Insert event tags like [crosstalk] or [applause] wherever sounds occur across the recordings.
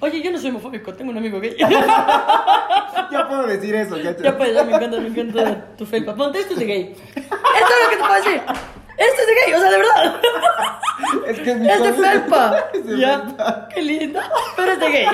Oye, yo no soy homofóbico, tengo un amigo gay. [laughs] Ya puedo decir eso, ¿cachai? ya pues, ya me encanta, me encanta tu felpa. Ponte, esto es de gay. [laughs] Esto es lo que te puedo decir. Esto es de gay, o sea, de verdad. Es que mi Es de felpa. [laughs] Es de Ya, felpa. qué lindo. Pero es de gay.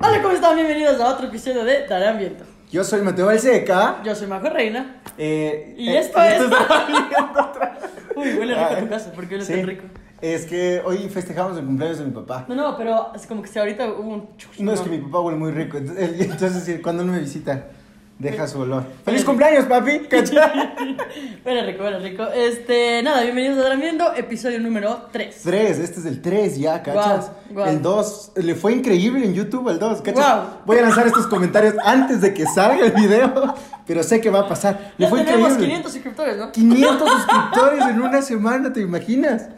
Hola, ¿cómo están? Bienvenidos a otro episodio de Darán Viento. Yo soy Mateo Balseca. Yo soy Majo Reina. Eh, Y eh, esto es- está viendo otra vez. Uy, huele rico Ah, tu casa, porque huele sí. tan rico. Es que hoy festejamos el cumpleaños de mi papá. No, no, pero es como que ahorita hubo un... No, es que mi papá huele muy rico. Entonces, [laughs] cuando él me visita, deja su olor. ¡Feliz cumpleaños, papi! [laughs] Huele rico, huele rico. Este, nada, bienvenidos a Darán Viento, episodio número 3. Tres, este es el 3 ya, ¿cachas? Guau, guau. El 2, le fue increíble en YouTube el 2, ¿cachas? Guau. Voy a lanzar estos comentarios antes de que salga el video, [laughs] pero sé que va a pasar. Le Ya fue tenemos increíble. 500 suscriptores, ¿no? 500 suscriptores en una semana, ¿te imaginas?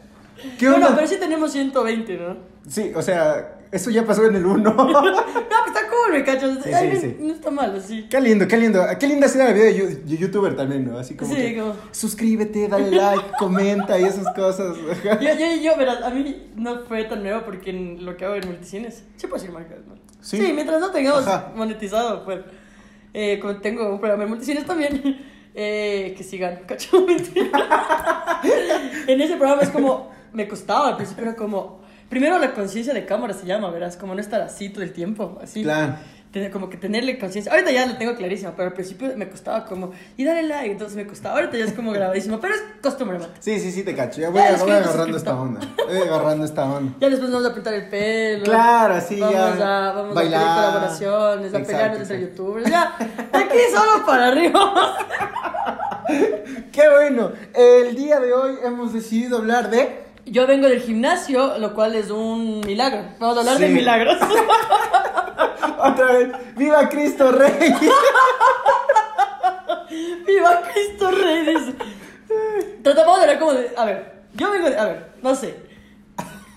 ¿Qué No, onda? no, pero sí tenemos 120, ¿no? Sí, o sea, eso ya pasó en el 1. [laughs] No, pues está cool, me cachas. Sí, Ay, sí, no- sí. No está mal, así. Qué lindo, qué lindo. Qué linda será la vida de, youtuber también, ¿no? Así como, Sí, que, como- suscríbete, dale like, [laughs] comenta y esas cosas. [laughs] Yo, yo, yo, verás, a mí no fue tan nuevo porque en lo que hago en multicines, sí puedo decir marcas, ¿no? Sí. mientras no tengamos Ajá. monetizado, pues, eh, como tengo un programa en multicines también, eh, que sigan, cacho, mentira. en ese programa es como, me costaba al principio, era como, primero la conciencia de cámara se llama, verás, como no estar así todo el tiempo, así. Claro. Tener- como que tenerle conciencia. Ahorita ya lo tengo clarísimo, pero al principio me costaba como, y dale like, entonces me costaba. Ahorita ya es como grabadísimo, pero es costumbre, mate. Sí, sí, sí, te cacho. Ya voy, Ya, a- voy agarrando esta onda. Voy agarrando esta onda. Ya después vamos a pintar el pelo. Claro, sí, vamos ya. A, vamos Bailar. a pedir colaboraciones, a Exacto, pelearnos entre exacto. youtubers. Ya, aquí solo para arriba. [laughs] Qué bueno. El día de hoy hemos decidido hablar de. Yo vengo del gimnasio, lo cual es un milagro. Vamos a hablar de Sí. milagros. [laughs] Otra vez. ¡Viva Cristo Rey! [laughs] ¡Viva Cristo Rey! dice. Tratamos de hablar como de. A ver, yo vengo de. A ver, no sé.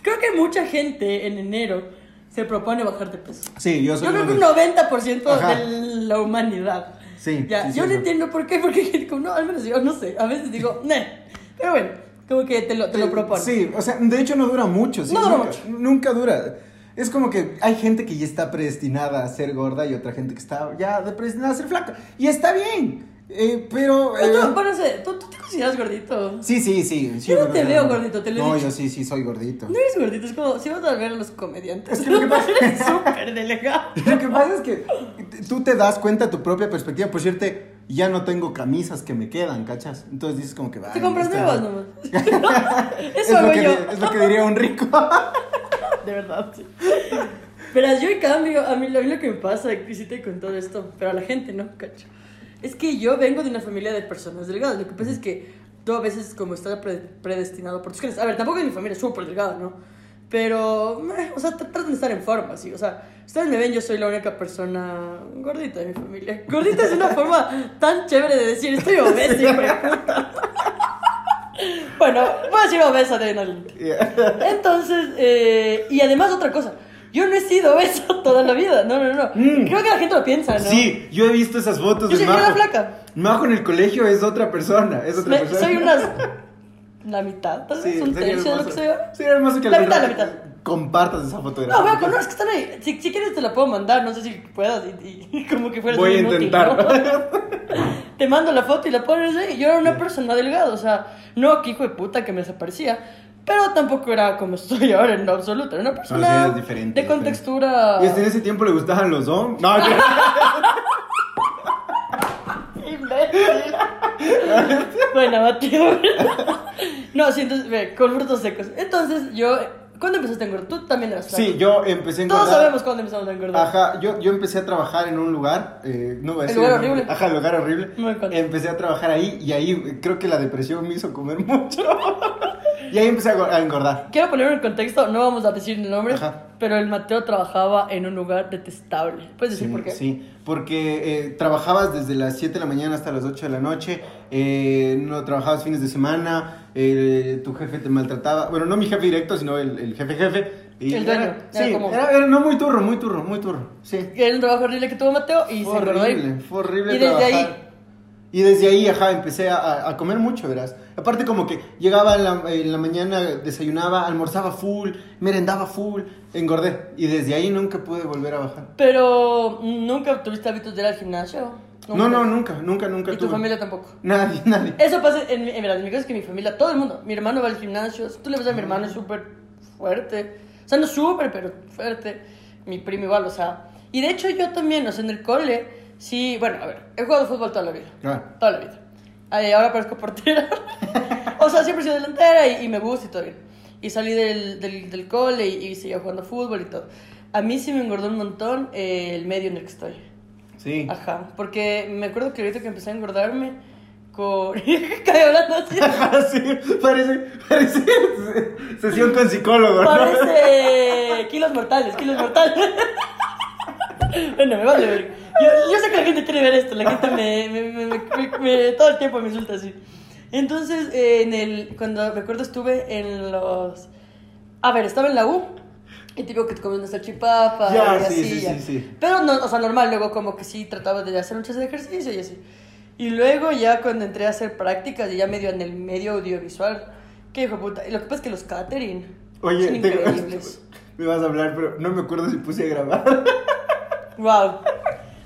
Creo que mucha gente en enero se propone bajar de peso. Sí, yo soy Yo creo que un uno de- 90% Ajá. de la humanidad. Sí, Ya, sí, sí, yo no sí. entiendo por qué, porque gente [laughs] como, no, al menos yo no sé. A veces digo, "Nah". Pero bueno, como que te lo, te lo propongo. Sí, o sea, de hecho no dura mucho. sí, No dura nunca, mucho. Nunca dura. Es como que hay gente que ya está predestinada a ser gorda y otra gente que está ya predestinada a ser flaca. Y está bien. eh, pero. Pero tú, eh, bueno, ¿tú, tú te consideras gordito. sí, sí, sí. sí, Yo no te veo gordito, te lo he No, dicho. yo sí, sí, soy gordito. No eres gordito, es como si vas a ver a los comediantes. Es que lo que pasa- Eres [laughs] súper delegado. [laughs] Lo que pasa es que tú te das cuenta de tu propia perspectiva. Por cierto, ya no tengo camisas que me quedan, ¿cachas? Entonces dices como que. Te "Ay, compras esta- nuevas nomás. [laughs] [laughs] Es Eso lo, hago que, yo. es lo que diría un rico. [laughs] De verdad, sí. Pero yo en cambio, a mí lo, lo que me pasa, te con todo esto, pero a la gente no, cacho. Es que yo vengo de una familia de personas delgadas. Lo que pasa es que tú a veces como estás pre- predestinado por tus genes. A ver, tampoco mi familia es súper delgada, ¿no? Pero, meh, o sea, tr- tratan de estar en forma, sí. O sea, ustedes me ven, yo soy la única persona gordita de mi familia. [laughs] Gordita es una forma tan chévere de decir, estoy obesa. Bueno, voy a decir obesa de. Entonces, eh, y además otra cosa, yo no he sido obesa [laughs] toda la vida, no, no, no. Mm. Creo que la gente lo piensa, ¿no? Sí, yo he visto esas fotos Yo de soy una Majo. flaca. Majo en el colegio es otra persona, es otra Me- persona. soy unas... [laughs] La mitad, tal vez, Sí, un tercio de lo que hermoso. sea. Sería hermoso que La la mitad, la mitad. Compartas esa No, fotografía. bueno, con los que están ahí. Si, si quieres te la puedo mandar, no sé si puedas y, y- y como que fueras Voy a intentar. ¿no? [laughs] Te mando la foto y la pones ahí. Yo era una persona delgada, o sea, no que hijo de puta que me desaparecía. Pero tampoco era como estoy [laughs] ahora en absoluto. Era una persona sí, es diferente, de contextura. ¿Y en ese tiempo le gustaban los hombres? No, [laughs] Imbécil. bueno, Mateo. No, sí, entonces, ve, con frutos secos. Entonces, yo. ¿Cuándo empezaste a engordar? Tú también eras flaco. Sí, yo empecé a Todos engordar. sabemos cuándo empezamos a engordar. Ajá, yo, yo empecé a trabajar en un lugar, eh, no voy a ¿El decir lugar nombre. horrible? Ajá, el lugar horrible. Me. Empecé a trabajar ahí y ahí creo que la depresión me hizo comer [laughs] mucho. y ahí empecé a engordar. Quiero poner en contexto, no vamos a decir el nombre, Ajá. Pero el Mateo trabajaba en un lugar detestable. ¿Puedes decir Sí, por qué? Sí, porque eh, trabajabas desde las 7 de la mañana hasta las 8 de la noche, eh, no trabajabas fines de semana, eh, tu jefe te maltrataba, bueno, no mi jefe directo, sino el, el jefe jefe. Y El dueño, era- era sí, como- era, era- no muy turro, muy turro, muy turro, sí. Era un trabajo horrible que tuvo Mateo y Fue se engordó horrible, fue horrible Y desde trabajar. ahí, Y desde ahí, ajá, empecé a, a comer mucho, verás. Aparte como que llegaba en la, en la mañana, desayunaba, almorzaba full, merendaba full, engordé. Y desde ahí nunca pude volver a bajar. Pero nunca tuviste hábitos de ir al gimnasio. No, no, nunca, nunca, nunca Y tu tuve. familia tampoco. Nadie, nadie. Eso pasa en, en, verdad, en mi caso es que mi familia, todo el mundo, mi hermano va al gimnasio, si tú le ves a mi hermano es súper fuerte, o sea, no súper, pero fuerte, mi primo igual, o sea, y de hecho yo también, o sea, en el cole, sí, bueno, a ver, he jugado fútbol toda la vida, Claro. toda la vida, Ay, ahora parezco portera, [laughs] o sea, siempre he sido delantera y, y me gusta y todo bien, y salí del, del, del cole y, y seguía jugando fútbol y todo. A mí sí me engordó un montón eh, el medio en el que estoy. Sí. Ajá, porque me acuerdo que ahorita que empecé a engordarme con... [laughs] Caí hablando así. [laughs] Ajá, sí, parece, parece sesión con psicólogo, ¿no? Parece kilos mortales, kilos mortales. Bueno, me vale ver. Yo, yo sé que la gente quiere ver esto, la gente me, me, me- me- todo el tiempo me insulta así. Entonces, eh, en el, cuando me acuerdo estuve en los... A ver, estaba en la U. Y tipo que te comes una salchipapa Ya, y sí, así, sí, ya. sí, sí. Pero no, o sea, normal, luego como que sí trataba de hacer muchos ejercicios y así. Y luego ya cuando entré a hacer prácticas, y ya medio en el medio audiovisual, que hijo puta. Y lo que pasa es que los catering Oye, son increíbles. [laughs] me vas a hablar, pero no me acuerdo si puse a grabar. Wow.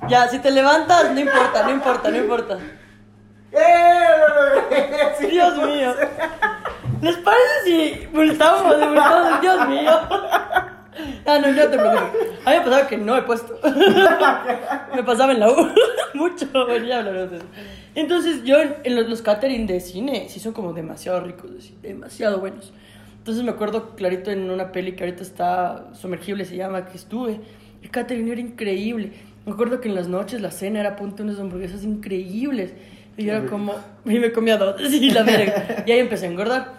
Ya, si te levantas, no importa, no importa, no importa. Sí. Dios mío. ¿Les parece si multamos? Dios mío. Ah, no, no te preocupes. A mí me pasaba que no he puesto. [laughs] me pasaba en la U. [laughs] Mucho. Bueno, ya hablaremos de eso. Entonces, yo en los, los catering de cine sí son como demasiado ricos, demasiado buenos. Entonces, me acuerdo clarito en una peli que ahorita está sumergible, se llama, que estuve. El catering era increíble. Me acuerdo que en las noches la cena era de unas hamburguesas increíbles. Y yo era como. Y me comía dos. [laughs] Sí, la verga. Y ahí empecé a engordar.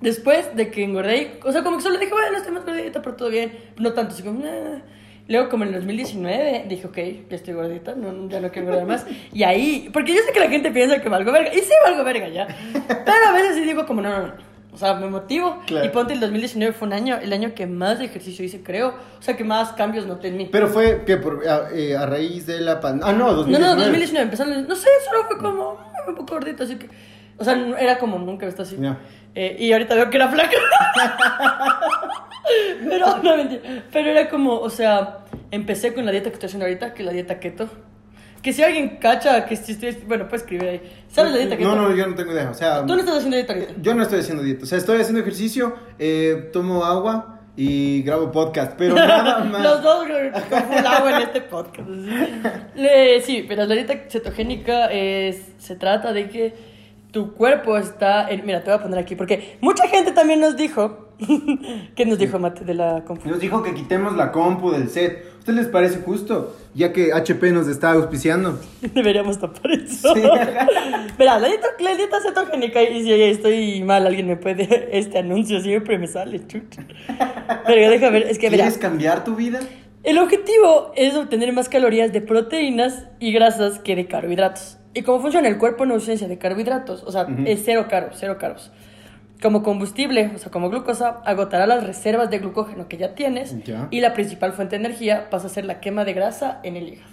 Después de que engordé, o sea, como que solo dije, bueno, estoy más gordita, pero todo bien. No tanto, así como, "Nah". Luego, como en el 2019, dije, ok, ya estoy gordita, no, ya no quiero engordar más. Y ahí, porque yo sé que la gente piensa que valgo verga, y sí valgo verga ya. Pero a veces sí digo, como, no, no, no. O sea, me motivo. Claro. Y ponte el 2019 fue un año, el año que más ejercicio hice, creo. O sea, que más cambios noté en mí. Pero fue que por, a, eh, a raíz de la pandemia. Ah, no, No, 2019. no, 2019, empezando, no sé, solo fue como "Mm, un poco gordito, así que, o sea, no- era como nunca he visto así. Eh, y ahorita veo que era flaca. [laughs] Pero, no, mentira. Pero era como, o sea, empecé con la dieta que estoy haciendo ahorita, que es la dieta keto. Que si alguien cacha, que si estoy, bueno, puedes escribir ahí. ¿Sabes la dieta keto? No, no, yo no tengo idea. O sea, Tú no estás haciendo dieta ahorita. yo no estoy haciendo dieta. O sea, estoy haciendo ejercicio, eh, tomo agua y grabo podcast. Pero [laughs] nada [laughs] más. Los dos con agua en este podcast. Le- sí, pero la dieta cetogénica es, se trata de que tu cuerpo está en... Mira, te voy a poner aquí, porque mucha gente también nos dijo... [laughs] ¿Qué nos dijo Mate de la compu? Nos dijo que quitemos la compu del set. ¿A ustedes les parece justo? Ya que HP nos está auspiciando. [laughs] Deberíamos tapar eso. Sí. [laughs] Mira, la dieta, la dieta cetogénica, y si estoy mal, alguien me puede... Este anuncio siempre me sale, chucha. Pero deja ver, es que mira... ¿Quieres cambiar tu vida? El objetivo es obtener más calorías de proteínas y grasas que de carbohidratos. ¿Y cómo funciona el cuerpo en ausencia de carbohidratos? O sea, es cero caro, cero caros. Como combustible, o sea, como glucosa, agotará las reservas de glucógeno que ya tienes Ya. y la principal fuente de energía pasa a ser la quema de grasa en el hígado.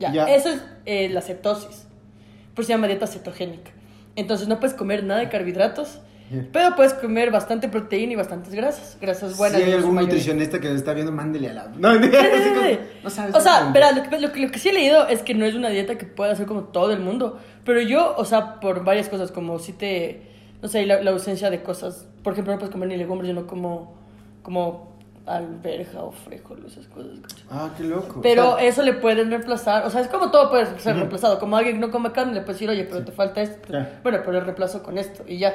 Ya, Ya. eso es eh, la cetosis. Por eso se llama dieta cetogénica. Entonces no puedes comer nada de carbohidratos. [laughs] pero puedes comer bastante proteína y bastantes grasas. Grasas buenas. si hay algún nutricionista que nos está viendo, mándele a la. [laughs] No, no sabes. O sea, lo que, lo, que, lo que sí he leído es que no es una dieta que pueda hacer como todo el mundo. Pero yo, o sea, por varias cosas, como si te. No sé, la, la ausencia de cosas. Por ejemplo, no puedes comer ni legumbres, yo no como. Como alberja o frijol, esas cosas. Ah, qué loco. Pero eso le pueden reemplazar, o sea, es como todo puede ser reemplazado. Como alguien no come carne, le puedes decir, oye, pero te falta esto. Bueno, pero el reemplazo con esto y ya.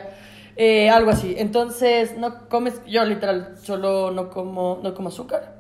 Eh, algo así. Entonces, no comes, yo literal solo no como, no como azúcar,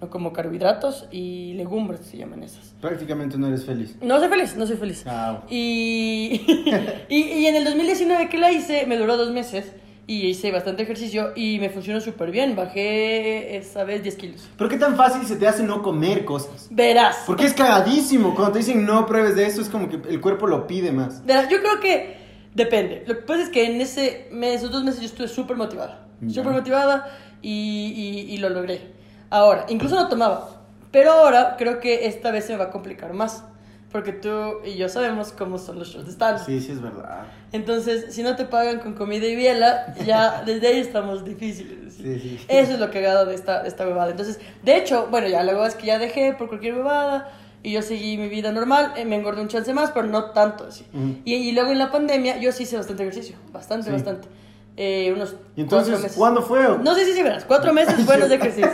no como carbohidratos y legumbres se llaman esas. prácticamente no eres feliz. No soy feliz, no soy feliz. Ah, Y, [laughs] [laughs] y, y en el 2019 que la hice, me duró dos meses y hice bastante ejercicio y me funcionó súper bien. Bajé esa vez 10 kilos. Pero qué tan fácil se te hace no comer cosas. Verás. Porque es cagadísimo. Cuando te dicen no pruebes de eso, es como que el cuerpo lo pide más. Verás, yo creo que depende. Lo que pasa es que en ese mes, esos dos meses yo estuve súper motivada. Ya. Súper motivada y, y, y lo logré. Ahora, incluso no tomaba. Pero ahora creo que esta vez se me va a complicar más. Porque tú y yo sabemos cómo son los shows de stand Sí, sí, es verdad. Entonces, si no te pagan con comida y biela, ya [laughs] desde ahí estamos difíciles. Sí, sí. Eso es lo cagado de esta, de esta huevada. Entonces, de hecho, bueno, ya luego es que ya dejé por cualquier huevada y yo seguí mi vida normal, eh, me engordé un chance más, pero no tanto así. Ujú. y, y luego en la pandemia yo sí hice bastante ejercicio, bastante, Sí. bastante. Eh, unos ¿Y entonces cuatro meses. cuándo fue? No sé si sí, verás, cuatro meses buenos [laughs] de ejercicio.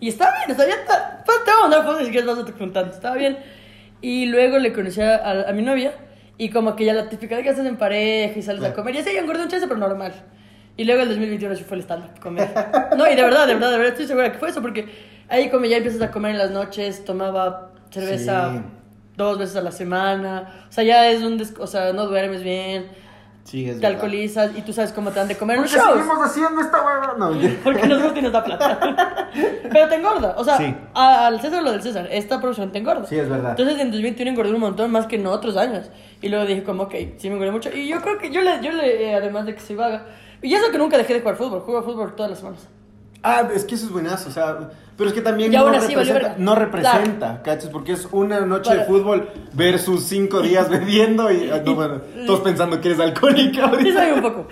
Y está bien, está bien, está, pues, te voy a mandar fotos si quieres vas a te contando, estaba bien. Y luego le conocí a, a mi novia y como que ya la típica de que estás en pareja y sales a comer, y así, engordé un chance, pero normal. Y luego el 2021 sí fue el stand-up, comer. No, y de verdad, de verdad, de verdad, estoy segura que fue eso, porque ahí como ya empiezas a comer en las noches, tomaba cerveza Sí. dos veces a la semana, o sea, ya es un, des- o sea, no duermes bien, Sí, es te verdad. alcoholizas y tú sabes cómo te dan de comer en ¿Por los qué shows. seguimos haciendo esta hueva? No. [laughs] Porque nos gusta y nos da plata. [laughs] Pero te engorda. O sea, Sí. a- al César lo del César. Esta producción te engorda. Sí, es verdad. Entonces en 2021 engordé un montón más que en otros años. Y luego dije como, ok, sí me engordé mucho. Y yo creo que yo le, yo le eh, además de que soy vaga. Y eso que nunca dejé de jugar fútbol. Juego fútbol todas las semanas. Ah, es que eso es buenazo, o sea, pero es que también no así, representa, no representa, ¿cachas? Porque es una noche de Para- fútbol versus cinco días [laughs] bebiendo y, ah, no, bueno, todos pensando que eres alcohólica Sí ahorita. soy un poco.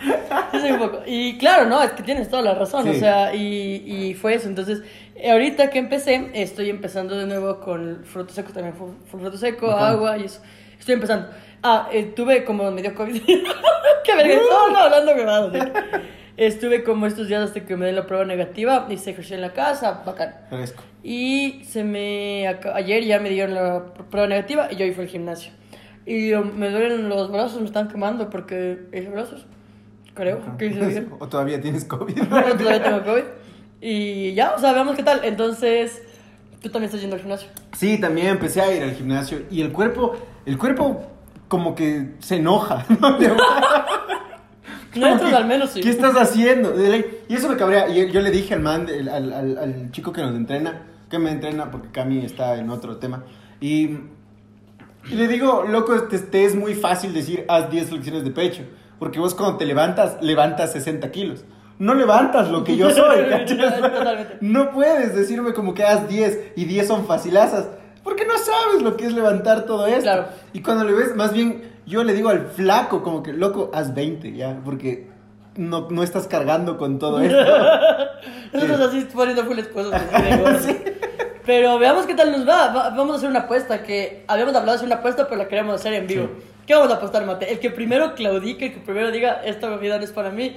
Sí soy un poco. Y claro, no, es que tienes toda la razón. O Sí. sea, y, y fue eso. Entonces, ahorita que empecé, estoy empezando de nuevo con fruto seco también. Fruto seco, agua y eso. Estoy empezando. Ah, eh, tuve como medio COVID. [laughs] Qué verga, no, no, hablando eh. Estuve como estos días hasta que me den la prueba negativa. Hice ejercicio en la casa, bacán. Fresco. Y se me... Ayer ya me dieron la pr- prueba negativa y yo hoy fui al gimnasio. Y me duelen los brazos, me están quemando porque... ¿Es brazos? Creo que hice. [laughs] O todavía tienes COVID. [laughs] No, todavía tengo COVID. Y ya, o sea, veamos qué tal. Entonces, tú también estás yendo al gimnasio. Sí, también empecé a ir al gimnasio y el cuerpo, el cuerpo como que se enoja, [laughs] ¿no? Nosotros al menos sí. ¿Qué estás haciendo? Y eso me cabrea. Y yo le dije al man, al, al- al chico que nos entrena, que me entrena porque Cami está en otro tema. Y, y le digo, loco, te, te es muy fácil decir, haz 10 flexiones de pecho. Porque vos cuando te levantas, levantas 60 kilos. No levantas lo que yo soy. [laughs] No puedes decirme como que haz 10 y 10 son facilazas. Porque no sabes lo que es levantar todo esto. Claro. Y cuando le ves, más bien, yo le digo al flaco, como que, loco, haz 20 ya, porque no, no estás cargando con todo esto. [laughs] Nosotros así poniendo full de [laughs] gordos. Pero veamos qué tal nos va. Va- Vamos a hacer una apuesta que habíamos hablado de hacer una apuesta, pero la queremos hacer en vivo. Sí. ¿Qué vamos a apostar, Mate? El que primero claudique, el que primero diga esta comida no es para mí.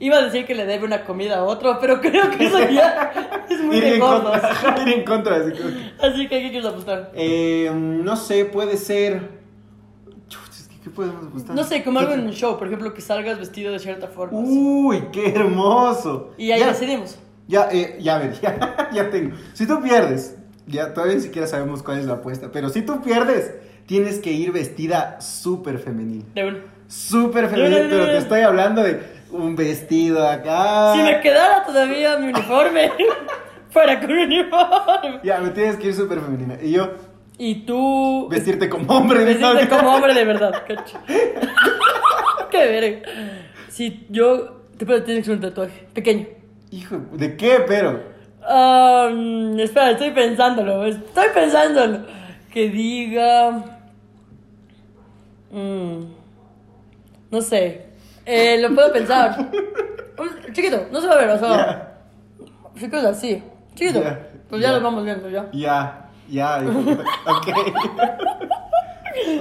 Iba a decir que le debe una comida a otro, pero creo que eso ya [laughs] es muy ir, de gordos. [laughs] ir en contra. Así que- Así que, ¿qué quieres apostar? Eh, no sé, puede ser. ¿Qué podemos apostar? No sé, como algo en un show, por ejemplo, que salgas vestido de cierta forma. así. Uy, qué hermoso. Y ahí Ya, decidimos. Ya, eh, ya, a ver, ya, ya tengo. Si tú pierdes, ya todavía ni siquiera sabemos cuál es la apuesta, pero si tú pierdes, tienes que ir vestida súper femenil. De uno. Súper femenil, pero te estoy hablando de un vestido acá. Si me quedara todavía mi uniforme, [laughs] fuera con uniforme. Ya, me tienes que ir súper femenina. Y yo, Y tú. vestirte como hombre. Vestirte ¿no? como hombre de verdad, [laughs] cacho. Qué verga. Si yo. Te tienes que hacer un tatuaje. Pequeño. Hijo, ¿de qué, pero? Um, espera, estoy pensándolo. Estoy pensándolo. Que diga. Mm, no sé. Eh, lo puedo pensar. Un- Chiquito, no se va a ver, o sea. Ya. Chiquito así. Chiquito. Ya, Pues ya ya. lo vamos viendo, ya. Ya, ya. ok.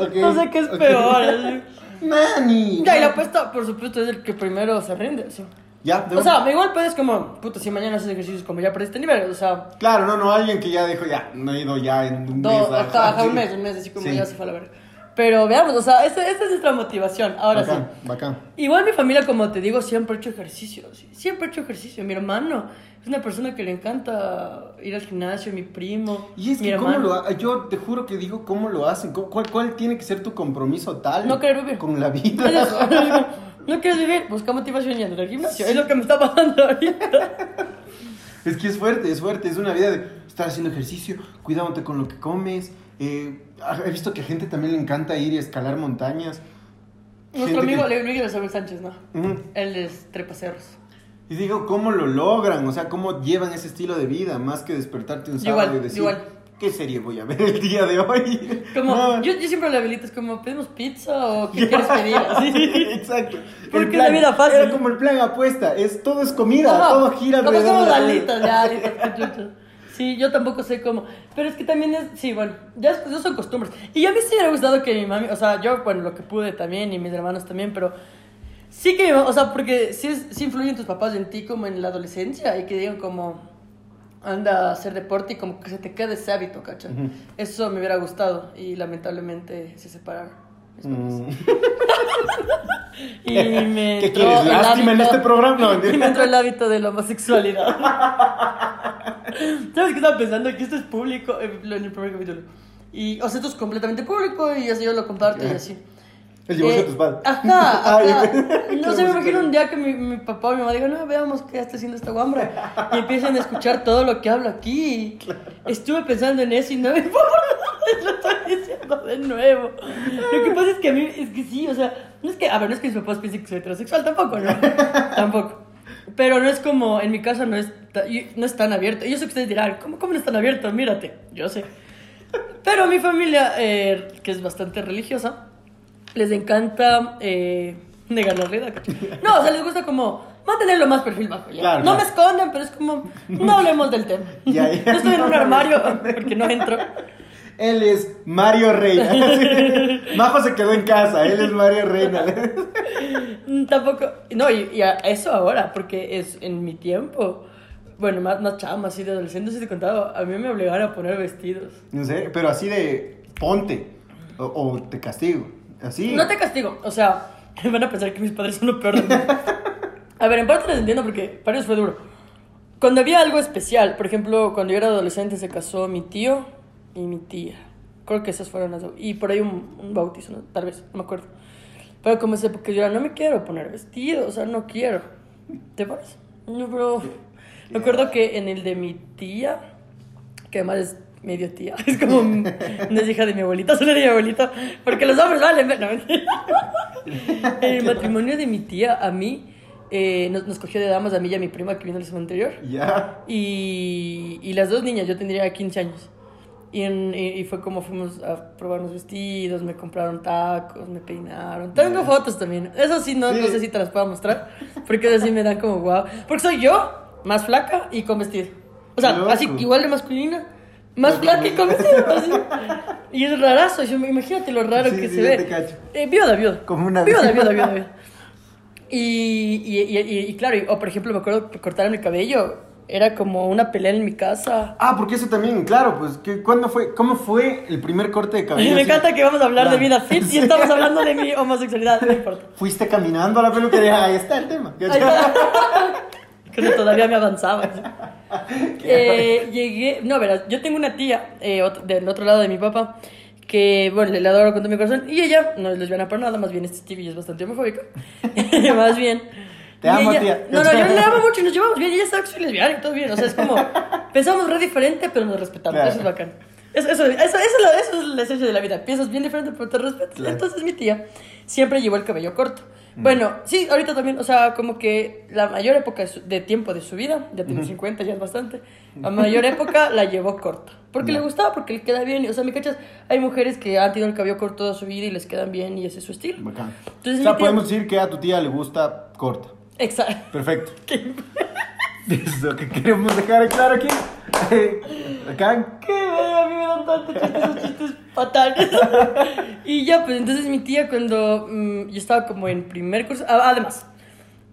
Ok, [laughs] No sé qué es ok. peor. así. Nani. Ya, y la apuesta, por supuesto, es el que primero se rinde. sí. Ya, de O sea, igual puedes como, puta, si mañana haces ejercicios como ya para este nivel, o sea, Claro, no, no, alguien que ya dijo, ya, no he ido ya en un mes. dos, ajá, hasta, hasta un sí. mes, un mes, así como Sí. ya se fue a la verga. Pero veamos, o sea, esta, esta es nuestra motivación, ahora Bacán, sí. bacán. Igual mi familia, como te digo, siempre ha hecho ejercicio, siempre ha hecho ejercicio. Mi hermano es una persona que le encanta ir al gimnasio, mi primo, Y es mi que, ¿cómo hermano. lo ha- Yo te juro que digo, ¿cómo lo hacen? ¿Cómo- ¿Cuál, cuál tiene que ser tu compromiso tal? No querer vivir. Con la vida. [laughs] eso. No quieres vivir, busca motivación yendo al gimnasio. Es lo que me está pasando ahorita. [laughs] Es que es fuerte, es fuerte. Es una vida de estar haciendo ejercicio, cuidándote con lo que comes. Eh, he visto que a gente también le encanta ir y escalar montañas. Nuestro amigo que- Luis Isabel Sánchez, ¿no? Ujú. Él es trepacerros. Y digo, ¿cómo lo logran? O sea, ¿cómo llevan ese estilo de vida? Más que despertarte un sábado Igual, y decir, igual. ¿qué serie voy a ver el día de hoy? [laughs] Como, No. yo, yo siempre la habilito, es como, ¿pedimos pizza o qué [laughs] quieres pedir? [laughs] Así. Exacto. Porque es la vida fácil. Era como el plan apuesta, es todo es comida, Ajá. todo gira Nosotros alrededor. somos de la alitas, ya, alitas. Sí, yo tampoco sé cómo. Pero es que también es. Sí, bueno, ya es, ya son costumbres. Y a mí sí me hubiera gustado que mi mami. O sea, yo, bueno, lo que pude también y mis hermanos también, pero. Sí que. O sea, porque sí, es- sí influyen tus papás en ti como en la adolescencia y que digan como. Anda a hacer deporte y como que se te quede ese hábito, ¿cachai? Ujú. Eso me hubiera gustado y lamentablemente se separaron. mis papás. Mm. [laughs] Y [laughs] me ¿Qué entró quieres? el ¿Lástima en hábito- este programa? No, [laughs] y me entró el hábito de la homosexualidad. [laughs] ¿Sabes qué estaba pensando? Que esto es público eh, en el primer capítulo. Y, o sea, esto es completamente público y así yo lo comparto y así. El divorcio Eh, de tus padres. Ajá, [laughs] Ay, ajá. No [laughs] sé, me imagino un día que mi, mi papá o mi mamá digan, no, veamos qué está haciendo esta guambra. Y empiezan a escuchar todo lo que hablo aquí. Estuve pensando en eso y no me lo estoy diciendo de nuevo. Lo que pasa es que a mí, es que sí, o sea, no es que, a ver, no es que mis papás piensen que soy heterosexual, tampoco, ¿no? tampoco. Pero no es como, en mi casa no es, no es tan abierto. Yo sé que ustedes dirán, ¿cómo, cómo no es tan abierto? Mírate, yo sé. Pero mi familia, eh, que es bastante religiosa, les encanta eh, negar la realidad. No, o sea, les gusta como mantenerlo más perfil bajo. ¿ya? Claro, no claro. me esconden, pero es como, no hablemos del tema. Ya, ya. No estoy en un [laughs] armario porque no entro. Él es Mario Reina. [laughs] [laughs] Majo se quedó en casa, él es Mario Reina. Mm, Tampoco, no, y, y a eso ahora, porque es en mi tiempo. Bueno, más, más chama, así de adolescente, si te he contado, a mí me obligaron a poner vestidos. No sé, pero así de ponte o, o te castigo. Así. No te castigo, o sea, [laughs] van a pensar que mis padres son lo peor de mí. A ver, en parte les entiendo porque para ellos fue duro. Cuando había algo especial, por ejemplo, cuando yo era adolescente se casó mi tío y mi tía. Creo que esas fueron las dos. Y por ahí un, un bautizo, ¿no? tal vez, no me acuerdo. Pero como esa época yo era, no me quiero poner vestido, o sea, no quiero. ¿Te pones? No, pero... Me acuerdo que en el de mi tía, que además es medio tía, [laughs] es como no es hija de mi abuelita, [laughs] solo de mi abuelita, porque los hombres valen, no. En [laughs] el matrimonio de mi tía, a mí, eh, nos, nos cogió de damas a mí y a mi prima que vino el semana anterior. Ya. Y, y las dos niñas, yo tendría 15 años. Y, en- y- y fue como fuimos a probarnos vestidos, me compraron tacos, me peinaron. Tengo fotos también. Eso sí, no, Sí. no sé si te las puedo mostrar, porque eso sí me dan como guau. Porque soy yo, más flaca y con vestido. O sea, Loco. así igual de masculina, más flaca y con vestido. así. Y es rarazo, yo- imagínate lo raro Sí, que sí, se ve. te cacho. Eh, viuda, viuda. Como una- Viuda, viuda, viuda, viuda. Y, y, y, y- y claro, o por ejemplo, me acuerdo que cortaron el cabello. Era como una pelea en mi casa. Ah, porque eso también, claro, pues, ¿qué, ¿cuándo fue? ¿Cómo fue el primer corte de cabello? [laughs] me encanta que vamos a hablar de Claro. vida fit y [laughs] estamos hablando de mi homosexualidad. No importa. Fuiste caminando a la peluquería, ahí está el tema. Está. [laughs] Que todavía me avanzaba. Eh, llegué. No, verás, yo tengo una tía eh, ot- del otro lado de mi papá que, bueno, le, le adoro con todo mi corazón. Y ella no es lesbiana para nada, más bien este Stevie es bastante homofóbica. más bien. Te amo, ella- tía. No, no, yo le amo [laughs] mucho y nos llevamos bien. Y ella sabe que soy lesbiana y todo bien. O sea, es como. Pensamos re diferente, pero nos respetamos. Claro. Eso es bacán. Eso, eso, eso, eso, es la- eso es la esencia de la vida. Piensas bien diferente, pero te respetas. Claro. Entonces, mi tía siempre llevó el cabello corto. Bueno, sí, ahorita también, o sea, como que la mayor época de, su- de tiempo de su vida, ya tiene 50, ya es bastante, la mayor época la llevó corta. Porque le Ya. gustaba, porque le queda bien. O sea, me cachas, hay mujeres que han tenido el cabello corto toda su vida y les quedan bien y ese es su estilo. Bacán. Entonces, o sea, tía- podemos decir que a tu tía le gusta corta. Exacto. Perfecto. [laughs] Es lo que queremos dejar claro aquí. [laughs] Qué bello, a mí me dan tantos chistes, esos chistes fatales. [laughs] y ya, pues entonces mi tía cuando mm, yo estaba como en primer curso, ah, además,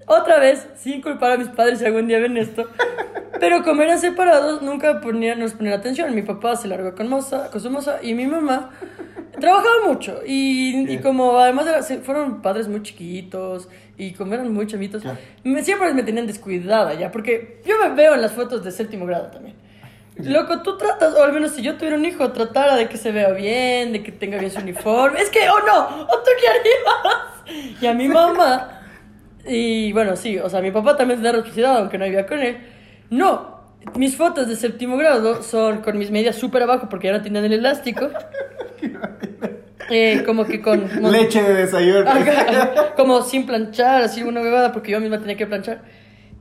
otra vez, sin culpar a mis padres si algún día ven esto, pero como eran separados, nunca ponían, nos ponían atención. Mi papá se largó con, moza, con su moza y mi mamá trabajaba mucho. Y, y como además era- fueron padres muy chiquitos y como eran muy chamitos, me, siempre me tenían descuidada ya, porque yo me veo en las fotos de séptimo grado también. Loco, tú tratas, o al menos si yo tuviera un hijo, tratara de que se vea bien, de que tenga bien su uniforme. Es que, oh no, ¿o tú qué harías? Y a mi mamá, y bueno, sí, o sea, mi papá también tenía responsabilidad, aunque no vivía con él. No, mis fotos de séptimo grado son con mis medias súper abajo porque ya no tenían el elástico. [laughs] Eh, como que con... [laughs] Leche de desayuno. Como sin planchar, así una huevada, porque yo misma tenía que planchar.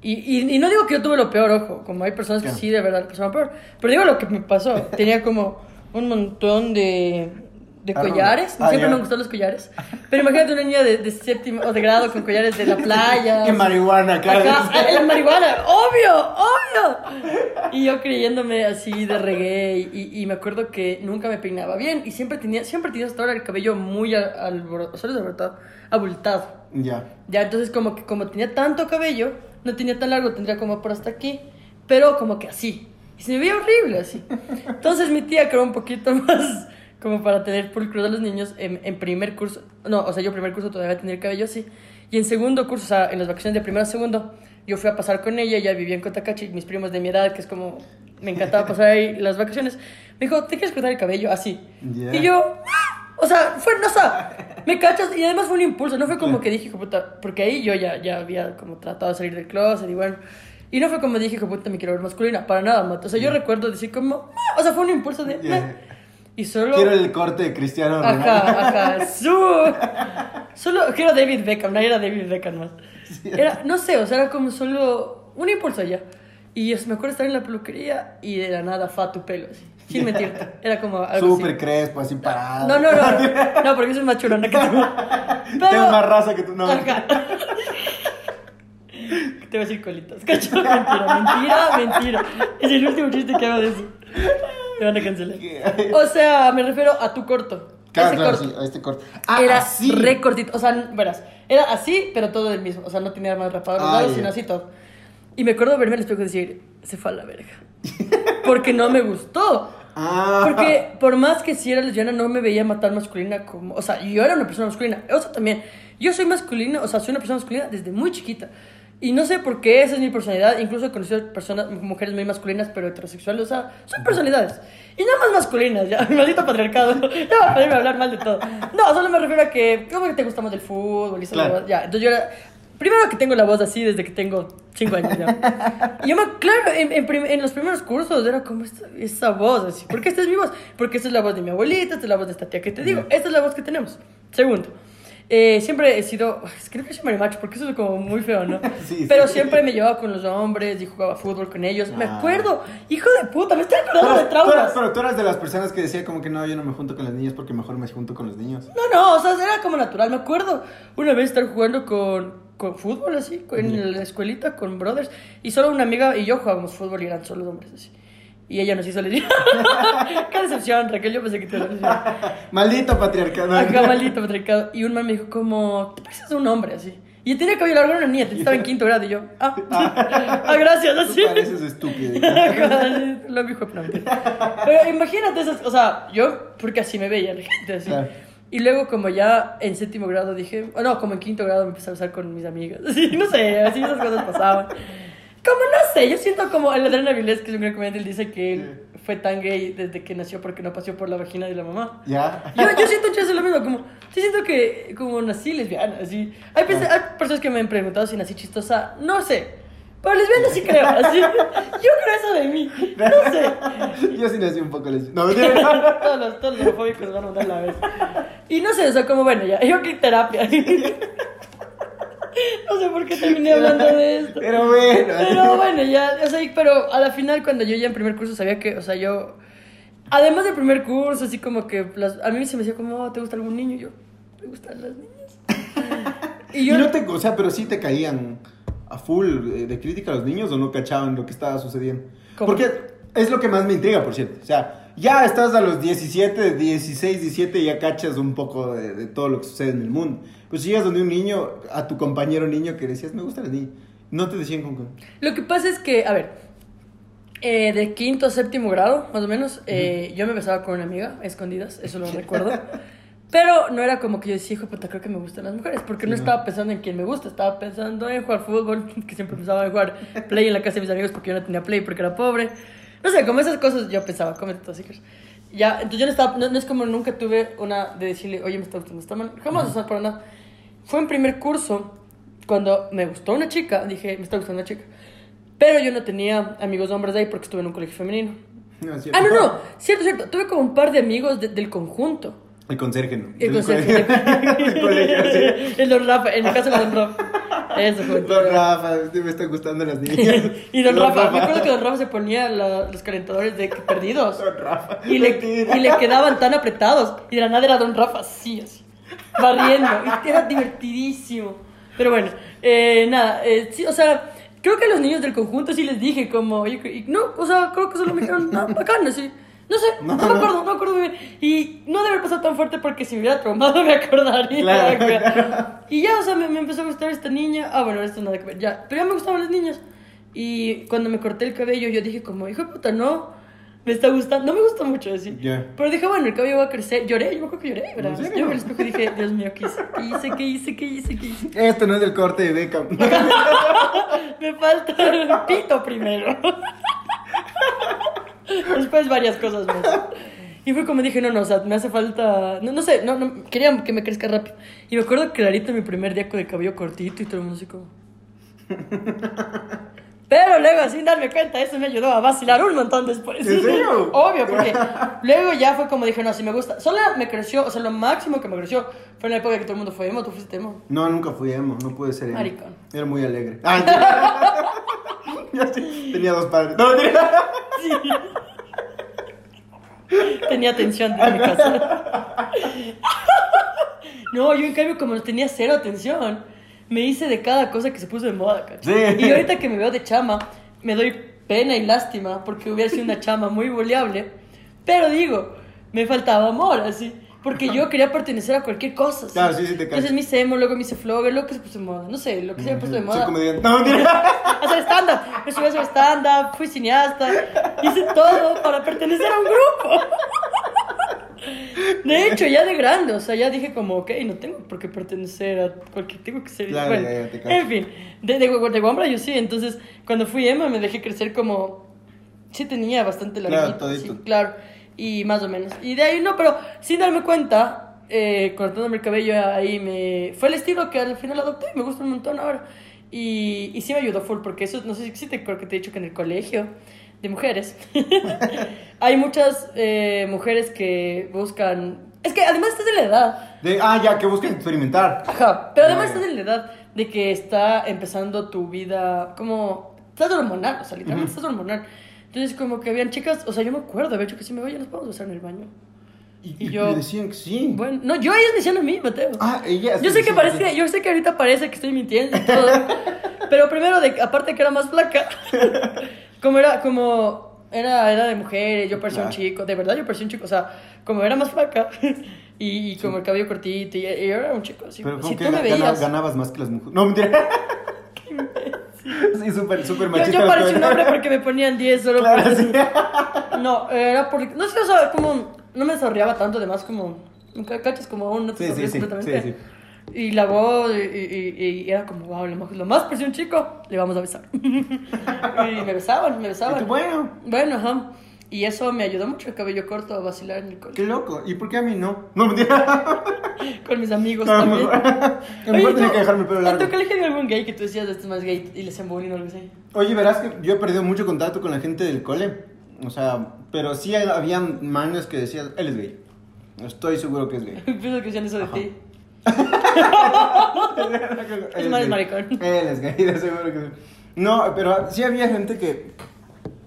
Y, y, y no digo que yo tuve lo peor, ojo, como hay personas que sí, de verdad, que son peor. Pero digo lo que me pasó. Tenía como un montón de, de collares. Ah, Siempre ya. me gustan los collares. Pero imagínate una niña de, de séptimo o de grado con collares de la [laughs] playa. Qué marihuana. Acá, ah, la marihuana, obvio, obvio. Y yo creyéndome así de reggae y, y me acuerdo que nunca me peinaba bien y siempre tenía, siempre tenía hasta ahora el cabello muy al- alborotado, ¿sabes alborotado? Abultado. Ya. Ya, entonces como que como tenía tanto cabello, no tenía tan largo, tendría como por hasta aquí, pero como que así. Y se me veía horrible así. Entonces mi tía, que era un poquito [laughs] más como para tener pulcros a los niños, en, en primer curso, no, o sea, yo primer curso todavía tenía el cabello así, y en segundo curso, o sea, en las vacaciones de primero a segundo, yo fui a pasar con ella, ella vivía en Cotacachi, mis primos de mi edad, que es como, me encantaba pasar ahí [laughs] las vacaciones, me dijo, ¿te quieres cortar el cabello? Así. Ya. Y yo, "Ah". o sea, fue, no, o sea, me cachas, y además fue un impulso, no fue como que dije, hijo puta, porque ahí yo ya, ya había como tratado de salir del closet y bueno. Y no fue como dije, hijo puta, me quiero ver masculina, para nada, mate. O sea, yo recuerdo decir como, "Ah", o sea, fue un impulso de, Ya. "Nah". y solo... Quiero el corte de Cristiano Ronaldo. Ajá, ajá, [laughs] su... Solo quiero David Beckham, no era David Beckham más. Era, no sé, o sea, era como solo un impulso ya. Y me acuerdo estar en la peluquería y de la nada fa tu pelo, así. Sin mentirte. [laughs] Era como algo Súper crespo, así parado. No, no, no. [laughs] No, porque soy más churona que tú. Pero... Tengo más raza que tú. No. Ajá. Te voy a decir colitas. Cacho, mentira, mentira, mentira. Es el último chiste que hago de eso. Me van a cancelar. O sea, me refiero a tu corto. Claro, claro, corto. sí, a este corte. Ah, era así. re cortito. O sea, verás, era así, pero todo del mismo. O sea, no tenía más rapado los lados, sino así todo. Y me acuerdo verme al espejo y decir, se fue a la verga. [laughs] Porque no me gustó. Ah. Porque por más que si era lesbiana, no me veía matar masculina como... O sea, yo era una persona masculina. O sea, también, yo soy masculina, o sea, soy una persona masculina desde muy chiquita. Y no sé por qué esa es mi personalidad. Incluso he conocido personas, mujeres muy masculinas, pero heterosexuales. O sea, son personalidades. Y nada más masculinas, ya. [laughs] Maldito patriarcado. [laughs] Ya va a ponerme a hablar mal de todo. No, solo me refiero a que, ¿cómo que te gusta más del fútbol? Y esa Claro. Ya, entonces yo era... Primero que tengo la voz así desde que tengo 5 años ya. [laughs] Y yo me, claro, en, en prim- en los primeros cursos era como esta, esa voz así. ¿Por qué esta es mi voz? Porque esta es la voz de mi abuelita, esta es la voz de esta tía que te digo. Esta es la voz que tenemos. Segundo. Eh, siempre he sido, es que no quiero ser marimacho porque eso es como muy feo, ¿no? [laughs] Sí, Pero sí. siempre me llevaba con los hombres y jugaba fútbol con ellos. Me Ah. acuerdo, hijo de puta, me estoy Pero, acordando de traumas. pero tú eras de las personas que decía como que no, yo no me junto con las niñas porque mejor me junto con los niños. No, no, o sea, era como natural. Me acuerdo una vez estar jugando con, con fútbol así, en la escuelita con brothers, y solo una amiga y yo jugábamos fútbol y eran solo hombres así. Y ella nos hizo lesbiana. [laughs] Qué decepción, Raquel, yo pensé que te ibas a lesbiana. Maldito patriarcado. Acá maldito patriarcado. Y un man me dijo como, te pareces a un hombre así. Y tenía cabello largo, era una niña, estaba en quinto grado y yo, ah, [laughs] ah gracias, Tú así. pareces estúpido. [laughs] Lo dijo. Pero imagínate esas, o sea, yo, porque así me veía la gente, así. Claro. Y luego, como ya en séptimo grado dije, oh, no, como en quinto grado me empecé a besar con mis amigas. Así, no sé, así esas cosas pasaban. Como no sé, yo siento como el Adrián Avilés, que es un gran comediante, él dice que él fue tan gay desde que nació porque no paseó por la vagina de la mamá. ¿Ya? Yo, yo siento que lo mismo, como, sí siento que como nací lesbiana, así. Hay, pe- hay personas que me han preguntado si nací chistosa, no sé. Pero lesbiana sí creo, así. [laughs] Yo creo eso de mí, no sé. Yo sí nací un poco lesbiano. No, [laughs] mentira. todos los, todos los homofóbicos van a mandar la vez. Y no sé, o sea, como bueno, ya, yo que terapia. [laughs] No sé por qué terminé hablando de esto. [laughs] Pero bueno. Pero bueno, ya, o sea, pero a la final cuando yo ya en primer curso sabía que, o sea, yo, además del primer curso, así como que las- a mí se me decía como, "Oh, ¿te gusta algún niño? Y yo, ¿me gustan las niñas? Y [laughs] Y yo, no te, o sea, pero sí te caían a full eh, de crítica a los niños o no cachaban lo que estaba sucediendo. ¿Cómo? Porque es lo que más me intriga, por cierto. O sea, ya estás a los 17, 16, 17 y ya cachas un poco de, de todo lo que sucede en el mundo. Pues si llegas donde un niño, a tu compañero niño que decías, me gustan las niñas, no te decían con... con- lo que pasa es que, a ver, eh, de quinto a séptimo grado, más o menos, eh, yo me besaba con una amiga, escondidas, eso lo [laughs] recuerdo. Pero no era como que yo decía, hijo puta, creo que me gustan las mujeres, porque no ¿no? estaba pensando en quién me gusta, estaba pensando en jugar fútbol, [laughs] que siempre pensaba en jugar play en la casa de mis amigos porque yo no tenía play porque era pobre. No sé, como esas cosas yo pensaba, cómete todo, quieres. Ya, entonces yo no estaba, no, no es como nunca tuve una de decirle, oye, me está gustando esta man, jamás, o sea, para nada. Fue en primer curso, cuando me gustó una chica, dije, me está gustando una chica. Pero yo no tenía amigos hombres de ahí porque estuve en un colegio femenino. No, Ah, no, no, cierto, cierto. Tuve como un par de amigos de- del conjunto. El conserje, ¿no? El conserje. [laughs] colegio, sí. El don Rafa, en el caso de don Rafa. Eso, Juventud Don. Rafa, me están gustando las niñas. [laughs] y Don Rafa, me acuerdo que Don Rafa se ponía la- los calentadores de perdidos. Don Rafa. Y le, y le quedaban tan apretados. Y de la nada era Don Rafa así, así. Barriendo. Y era divertidísimo. Pero bueno, eh, nada. eh, sí, o sea, creo que a los niños del conjunto sí les dije como... y no, o sea, creo que solo me dijeron, no, bacán, así. No sé, no, me acuerdo, no me acuerdo muy bien. Y no debe haber pasado tan fuerte porque si me hubiera traumado [laughs] me acordaría. Claro. Y ya, o sea, me, me empezó a gustar esta niña. Ah, bueno, esto nada que ver, ya. Pero ya me gustaban las niñas. Y cuando me corté el cabello, yo dije como, hijo de puta, no. Me está gustando. No me gusta mucho así. Ya. Pero dije, bueno, el cabello va a crecer. Lloré, yo me acuerdo que lloré, ¿verdad? ¿En serio? Yo el espejo dije, Dios mío, ¿qué hice? ¿Qué hice? ¿Qué hice? ¿Qué hice? ¿Qué hice? Esto no es el corte de Beckham. [laughs] Me falta el pito primero. [laughs] Después varias cosas más. Y fue como dije, no, no, o sea, me hace falta... No, no sé, no, no, quería que me crezca rápido. Y me acuerdo clarito mi primer día con el cabello cortito y todo el mundo así como... Pero luego, sin darme cuenta, eso me ayudó a vacilar un montón después. ¿En serio? Obvio, porque luego ya fue como dije, no, si me gusta. Solo me creció, o sea, lo máximo que me creció fue en la época que todo el mundo fue emo, tú fuiste emo. No, nunca fui emo, no pude ser emo. Maricón. Era muy alegre. [laughs] Ay, Tenía dos padres. No, mentira. Tenía atención de mi casa. No, yo en cambio, como no tenía cero atención, me hice de cada cosa que se puso de moda, ¿cachai? Sí. Y ahorita que me veo de chama, me doy pena y lástima porque hubiera sido una chama muy boleable. Pero digo, me faltaba amor, así. Porque yo quería pertenecer a cualquier cosa. así. Claro, sí, sí te cacho. Entonces me hice emo, luego me hice flogger, lo que se puso de moda. No sé, lo que se haya puesto de Soy moda. comediante. No, mentira. [laughs] hacer stand-up. Me subí a hacer stand-up, fui cineasta, hice todo para pertenecer a un grupo. [laughs] De hecho, ya de grande, o sea, ya dije como, ok, no tengo por qué pertenecer a cualquier, tengo que ser... Claro, bueno, ya, ya te cacho. en fin, de, de, de Guambra yo sí, entonces cuando fui Emma me dejé crecer como... Sí tenía bastante Claro, larguito, todito. sí, claro, y más o menos. Y de ahí no, pero sin darme cuenta, eh, cortándome el cabello ahí me... Fue el estilo que al final adopté y me gusta un montón ahora. Y, y sí me ayudó full, porque eso, no sé si te, creo que te he dicho que en el colegio de mujeres [laughs] hay muchas eh, mujeres que buscan... Es que además estás de la edad, De, ah, ya, que buscan experimentar. ajá, pero además estás de la edad de que está empezando tu vida como... Estás hormonal, o sea, literalmente estás hormonal. Entonces como que habían chicas, o sea, yo me acuerdo, de hecho que sí me voy, nos podemos besar en el baño. Y, Y yo- me decían que sí. Bueno, no, yo ellos me decían a mí, Mateo. Ah, ella. Yo sé que parece, yo sé que ahorita parece que estoy mintiendo y todo. [laughs] pero primero, de, aparte que era más flaca, [laughs] como era, como era, era de mujeres, yo parecía un Claro. chico, de verdad yo parecía un chico, o sea, como era más flaca [laughs] y, y como el cabello cortito y, y yo era un chico así. Pero como si tú me veías, ganabas más que las mujeres. No, mentira. Sí, súper, súper yo, machista. yo parecía un pero- hombre porque me ponían 10 solo Claro, por sí. [laughs] No, era porque, no sé, o sea, como, no me desarrollaba tanto, además como, nunca cachas como aún no te Sí, sí, desarrollas sí, completamente. sí, Y la voz, y, y- y- y era como, wow, lo más, lo más parecía un chico, le vamos a besar. [laughs] y me besaban, me Y besaban. tú, bueno, Bueno, ajá. Y eso me ayudó mucho el cabello corto a vacilar en el qué colegio. loco. ¿Y por qué a mí no? [laughs] No, mentira. [laughs] Con mis amigos No, también. A lo mejor tenía que dejarme el pelo ¿En largo. tu colegio había algún gay que tú decías, este es más gay y le hacían bullying o algo así? Oye, verás que yo he perdido mucho contacto con la gente del cole. O sea, pero sí había manes que decían, él es gay. Estoy seguro que es gay. [laughs] Pienso que decían eso de Ajá. ti. Ese man es maricón. Él es gay, de seguro que sí. No, pero sí había gente que,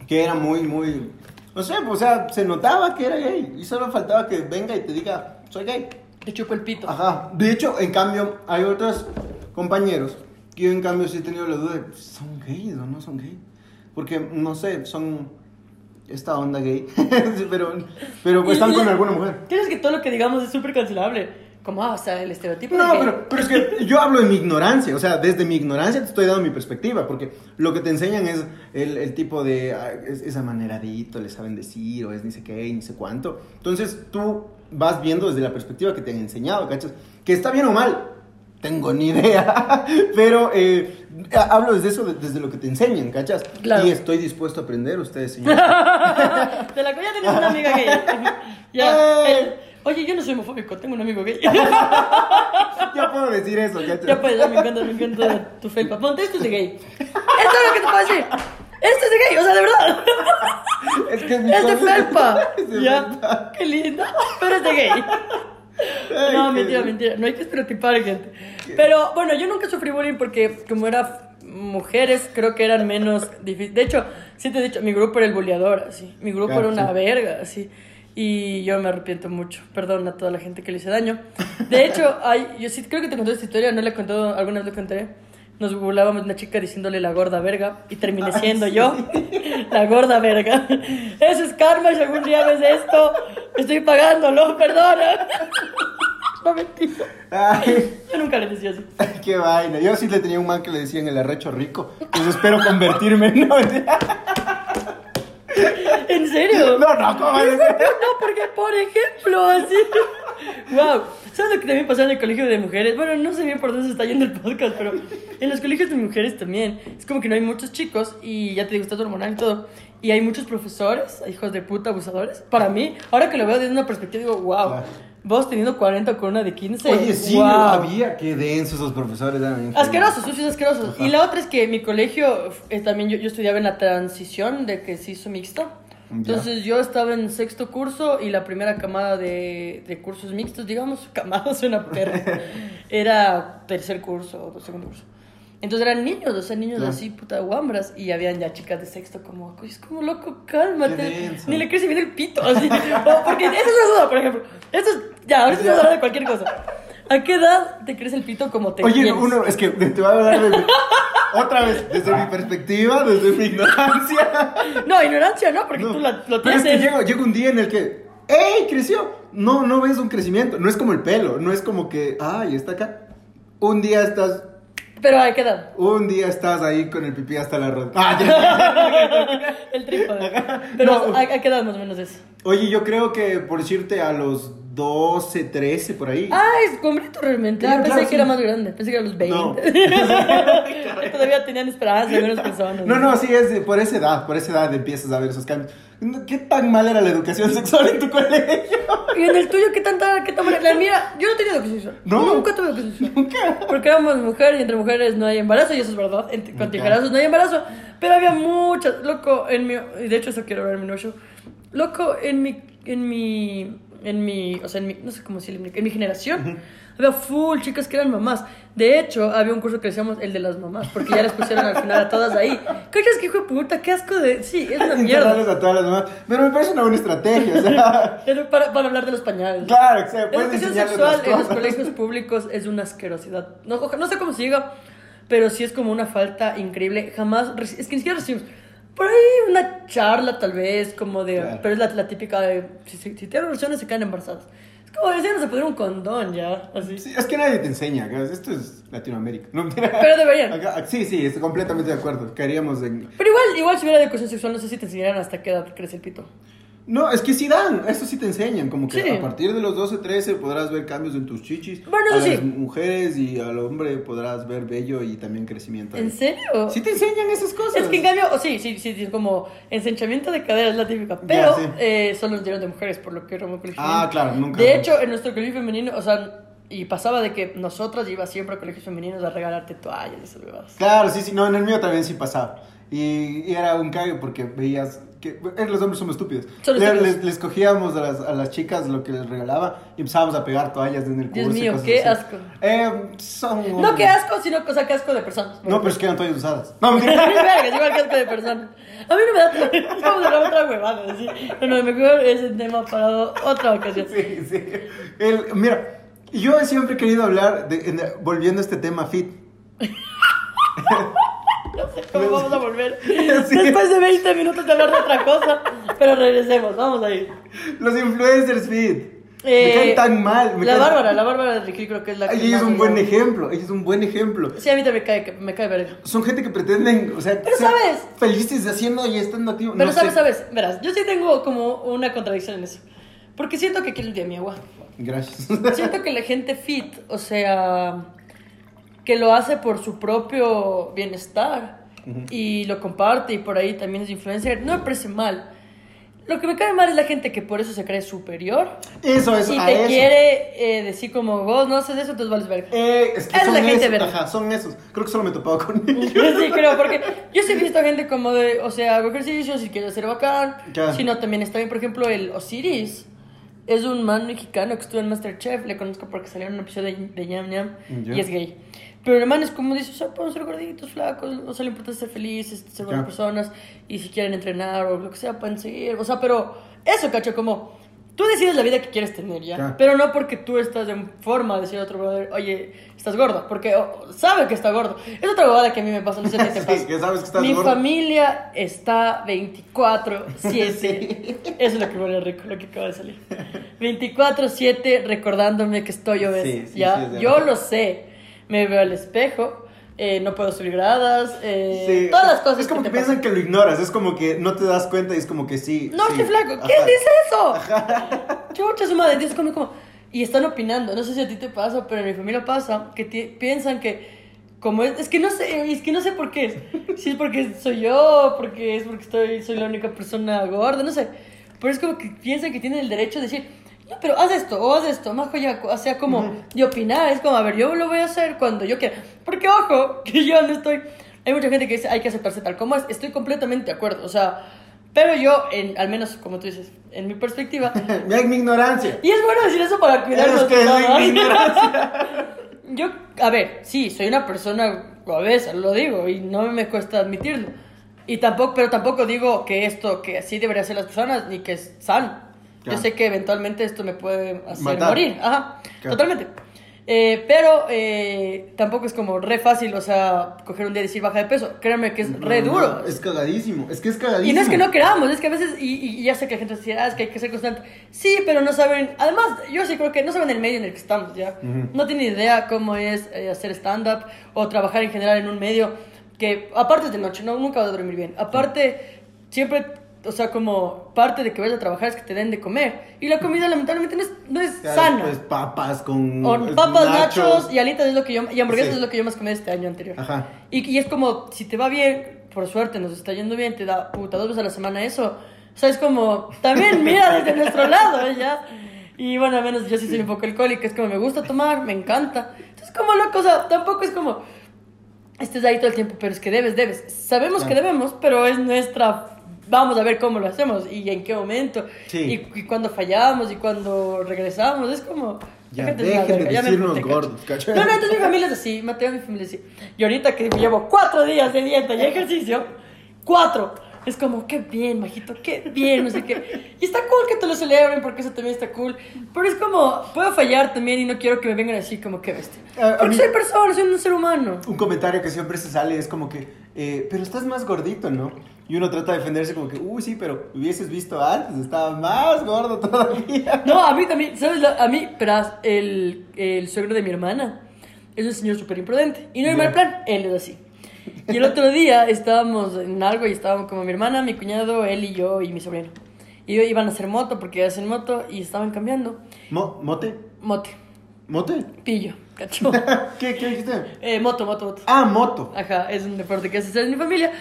que era muy, muy... No sé, o sea, se notaba que era gay. Y solo faltaba que venga y te diga, soy gay. Te chupo el pito. Ajá. De hecho, en cambio, hay otros compañeros que yo en cambio sí he tenido la duda de, ¿son gays o no son gays? Porque, no sé, son esta onda gay, [laughs] pero, pero Y- están con alguna mujer. ¿Tienes que todo lo que digamos es súper cancelable? Como, ah, o sea, el estereotipo de No, pero, pero es que [laughs] yo hablo de mi ignorancia, o sea, desde mi ignorancia te estoy dando mi perspectiva, porque lo que te enseñan es el, el tipo de, ah, es, es amaneradito, le saben decir, o es ni sé qué, ni sé cuánto. Entonces tú vas viendo desde la perspectiva que te han enseñado, ¿cachas? Que está bien o mal, tengo ni idea, [laughs] pero eh, hablo desde eso, desde lo que te enseñan, ¿cachas? Claro. Y estoy dispuesto a aprender, ustedes, señores. [laughs] De la que ya una amiga gay. ya. Oye, yo no soy homofóbico, tengo un amigo gay. [laughs] [laughs] ya puedo decir eso, ¿cachas? ya pues, ya me encanta, me encanta tu felpa. Ponte, esto es de gay. Esto es lo que te puedo decir. Esto es de gay, o sea, de verdad. Es que es mi Es de felpa. [laughs] Es de ya. Qué lindo. Pero es de gay. Ay, No, mentira, mentira. No hay que estereotipar, gente. Pero bueno, yo nunca sufrí bullying porque como era mujeres, creo que eran menos difíciles. De hecho, sí te he dicho, mi grupo era el boleador, así. Mi grupo Claro, era una sí. verga, así. Y yo me arrepiento mucho. Perdón a toda la gente que le hice daño. De hecho, [laughs] hay, yo sí creo que te conté esta historia, no le he contado, alguna vez le conté. Nos burlábamos una chica diciéndole la gorda verga y terminé siendo yo [laughs] la gorda verga. Eso es karma y si algún día ves esto, estoy pagándolo, perdona. [laughs] No mentira. Ay, Yo nunca le decía así. qué vaina. Yo sí le tenía un man que le decían el arrecho rico. Pues espero convertirme. No, mentira. ¿En serio? no, no, ¿cómo? No, porque por ejemplo, así. Wow. ¿Sabes lo que también pasaba en el colegio de mujeres? Bueno, no sé bien por dónde se está yendo el podcast, pero en los colegios de mujeres también. Es como que no hay muchos chicos y ya te digo, está hormonal y todo. Y hay muchos profesores, hijos de puta, abusadores. Para mí, ahora que lo veo desde una perspectiva, digo, wow. Claro. Vos teniendo 40 con una de 15. Oye, sí, wow. había que denso esos profesores. eran Asquerosos, sucios asquerosos. Ajá. Y la otra es que mi colegio, eh, también yo, yo estudiaba en la transición de que se hizo mixto. Entonces yo estaba en sexto curso y la primera camada de, de cursos mixtos, digamos, [laughs] camada suena perro, [laughs] era tercer curso o segundo curso. Entonces eran niños, o sea, niños Claro. así, puta guambras, y habían ya chicas de sexto como, "Oye, es como loco, cálmate, ni le crece bien el pito, así. [laughs] Porque esa es una duda, por ejemplo. Esto es, ya, ahorita vamos a hablar de cualquier cosa. ¿A qué edad te crece el pito como te Oye, tienes? uno, es que te voy a hablar de otra vez, desde mi perspectiva, desde mi ignorancia. No, ignorancia, no, porque No, tú la- lo Pero es tienes. que llega, llega un día en el que, ¡ey! Creció. No, no ves un crecimiento. No es como el pelo. No es como que, ¡ay! Está acá. Un día estás. Pero ¿a qué edad? Un día estás ahí con el pipí hasta la rodilla. Ah. [laughs] El trípode. Pero No. ¿a, a qué edad más o menos es? Oye, yo creo que por decirte a los 12, 13, por ahí. Ah, es combrito realmente. Pensé claro, que sí. era más grande. Pensé que era a los 20. No. [laughs] [laughs] Todavía tenían esperanza algunas personas. No, no, sí, es de- por esa edad, por esa edad empiezas a ver esos cambios. ¿Qué tan mal era la educación [laughs] sexual en tu colegio? ¿Y en el tuyo qué tanta, qué tan La mía, yo no tenía educación sexual. No. Nunca tuve educación sexual. Nunca. Porque éramos mujeres y entre mujeres no hay embarazo, y eso es verdad. Entre- con no hay embarazo. Pero había muchas, loco, en mi. De hecho, eso quiero hablar en mi nuevo show. Loco, en mi. En mi. En mi. O sea, en mi. No sé cómo decirlo. En mi, en mi generación. Había full chicas que eran mamás. De hecho, había un curso que decíamos el de las mamás. Porque ya les pusieron al final a todas ahí. ¿Cachas que hijo de puta? ¿Qué asco de.? Sí, es una mierda. a todas las mamás. Pero me parece una buena estrategia, o sea. [laughs] Para, para hablar de los pañales. Claro, o sea, La educación sexual en los colegios públicos es una asquerosidad. No, no sé cómo se diga, pero sí es como una falta increíble. Jamás, es que ni siquiera recibimos. Por ahí una charla tal vez, como de... Claro. Pero es la, la típica de... Si, si, si tienen relaciones se caen embarazadas. Es como decirnos a poner un condón ya, así. Sí, es que nadie te enseña, esto es Latinoamérica. No. Pero deberían. Acá- sí, sí, estoy completamente de acuerdo. Caeríamos en... Pero igual, igual si hubiera educación sexual, no sé si te enseñaran hasta qué edad crece el pito. No, es que sí dan, eso sí te enseñan, como que Sí. a partir de los 12, 13 podrás ver cambios en tus chichis. Bueno, a eso las sí. mujeres y al hombre podrás ver bello y también crecimiento. ¿En serio? Sí te enseñan esas cosas. Es que en cambio, sí, sí, sí, sí, como ensanchamiento de cadera es la típica, pero sí. eh, solo nos dieron de mujeres, por lo que era un colegio Ah, femenino. claro, nunca. De hecho, en nuestro colegio femenino, o sea, y pasaba de que nosotras iba siempre a colegios femeninos a regalarte toallas y esas. Claro, sí, sí, no, en el mío también sí pasaba. Y, y era un cague porque veías que eh, los hombres somos estúpidos. Son Le- estúpidos. les, les cogíamos a las, a las chicas lo que les regalaba y empezábamos a pegar toallas en el curso. Dios mío, qué así. asco. Eh, son... No, qué asco, sino, o sea, qué asco de personas. No, pero es que eran toallas usadas. No, [laughs] mí vergas, igual que asco de personas. A mí no me da... Vamos a hablar otra huevada, ¿sí? Bueno, mejor ese tema para otra ocasión. Sí, sí. El- mira, yo siempre he querido hablar, de, en- volviendo a este tema fit. [laughs] Cómo [laughs] vamos a volver. [laughs] Sí. Después de 20 minutos de hablar de otra cosa, pero regresemos, vamos a ir. Los influencers fit. Eh, me caen tan mal. me La caen- Bárbara, la Bárbara de Riquil creo que es la que. Ella es un buen ejemplo. Ella es un buen ejemplo. Sí, a mí también me cae, me cae verga. Son gente que pretenden, o sea, Pero sabes- felices haciendo y estando activo. Pero no sabes, sé. sabes, verás, yo sí tengo como una contradicción en eso. Porque siento que día de mi agua. Gracias. [laughs] Siento que la gente fit, o sea, que lo hace por su propio bienestar y lo comparte y por ahí también es influencer, no me parece mal. Lo que me cae mal es la gente que por eso se cree superior Eso, eso, y a te eso. quiere eh, decir como vos no haces eso, entonces vales verga. Eh, es que Es son la gente esos, ajá, son esos. Creo que solo me he topado con [laughs] ellos. Sí, creo, porque yo sí he visto gente como de, o sea, hago ejercicios y quiero ser bacán, Ya. sino también está bien, por ejemplo, el Osiris. es un man mexicano que estuvo en Masterchef. Le conozco porque salió en un episodio de, de Yam Yam Ya. y es gay. Pero el man es como dice, o sea, podemos ser gorditos, flacos, o sea, lo importante es ser felices, ser buenas personas, y si quieren entrenar o lo que sea, pueden seguir. O sea, pero eso, cacho, como tú decides la vida que quieres tener, ¿ya? Ya. Pero no porque tú estás en forma de decir a otro brother, oye, estás gordo, porque oh, sabe que está gordo. Es otra bobada que a mí me pasa, no sé si te [laughs] Sí, pasa. que sabes que estás Mi gordo. familia está 24-7. Sí. [laughs] Eso es lo que huele rico, lo que acaba de salir. 24-7 recordándome que estoy obesa. Sí, sí, ¿ya? sí, Yo lo sé. Me veo al espejo, eh, no puedo subir gradas, eh, Sí, todas las cosas Es como que, te piensan que lo ignoras, es como que no te das cuenta y es como que sí. No, sí. qué flaco. Ajá. ¿Quién dice eso? [laughs] Chucha su madre, Dios, como, como. Y están opinando. No sé si a ti te pasa, pero en mi familia pasa que piensan que. Como es, es que no sé, es que no sé por qué. Si es porque soy yo, porque es porque estoy, soy la única persona gorda, no sé. Pero es como que piensan que tienen el derecho de decir, no, pero haz esto, o haz esto, más ya, o sea, como de opinar. Es como, a ver, yo lo voy a hacer cuando yo quiera. Porque, ojo, [laughs] que yo no estoy. Hay mucha gente que dice, hay que aceptarse tal como es. Estoy completamente de acuerdo, o sea. Pero yo, en, al menos como tú dices, en mi perspectiva, [laughs] Mira mi ignorancia. y es bueno decir eso para cuidarnos Es que es mi ignorancia. [laughs] Yo, a ver, sí, soy una persona obesa, lo digo, y no me cuesta admitirlo. Y tampoco, pero tampoco digo que esto, que así deberían ser las personas, ni que es sano. Yo sé que eventualmente esto me puede hacer Matar. morir. Ajá, Claro. totalmente. Eh, pero eh, tampoco es como re fácil, o sea, coger un día y decir baja de peso. Créanme que es re No, duro. no, es cagadísimo. Es que es cagadísimo. Y no es que no queramos, es que a veces, y, y ya sé que la gente dice, ah, es que hay que ser constante. Sí, pero no saben, además, yo sí creo que no saben el medio en el que estamos, ¿ya? Ujú. No tienen idea cómo es eh, hacer stand-up o trabajar en general en un medio que, aparte es de noche, no, nunca vas a dormir bien. Aparte, siempre, o sea, como parte de que vayas a trabajar es que te den de comer. Y la comida, lamentablemente, no es, no es Ya sana. después papas con. O pues, papas, nachos y alitas es lo que yo, y hamburguesas Sí. es lo que yo más comí este año anterior. Ajá. Y, y es como, si te va bien, por suerte nos está yendo bien, te da puta dos veces a la semana eso. O sea, es como, también mira desde nuestro lado, ¿eh? ya. Y bueno, al menos yo sí soy un poco alcohólica, es como me gusta tomar, me encanta. Entonces, como loco, o sea, tampoco es como, estés ahí todo el tiempo, pero es que debes, debes. Sabemos que Claro. debemos, pero es nuestra, vamos a ver cómo lo hacemos y en qué momento. Sí. Y, y cuando fallamos y cuando regresamos, es como... Ya, dejen de decirnos gordos, ¿cachai? No, no, entonces mi familia es así, Mateo, mi familia es así. Y ahorita que llevo cuatro días de dieta y [laughs] ejercicio, cuatro, es como, qué bien, majito, qué bien, no sé qué. Y está cool que te lo celebren porque eso también está cool. Pero es como, puedo fallar también y no quiero que me vengan así como, qué bestia. A Porque mí- soy persona, soy un ser humano. Un comentario que siempre se sale es como que, eh, pero estás más gordito, ¿no? Y uno trata de defenderse como que, uy, sí, pero hubieses visto antes, estaba más gordo todavía. No, a mí también, ¿sabes? A mí, pero el, el suegro de mi hermana es un señor súper imprudente. Y no hay Ya. mal plan, él es así. Y el otro día estábamos en algo y estábamos como mi hermana, mi cuñado, él y yo y mi sobrino. Y iban a hacer moto porque hacen moto y estaban cambiando. Mo- ¿Mote? Mote, ¿Mote? pillo, cacho. [laughs] ¿Qué, ¿Qué dijiste? Eh, moto, moto, moto. Ah, moto. Ajá, es un deporte que hace en mi familia.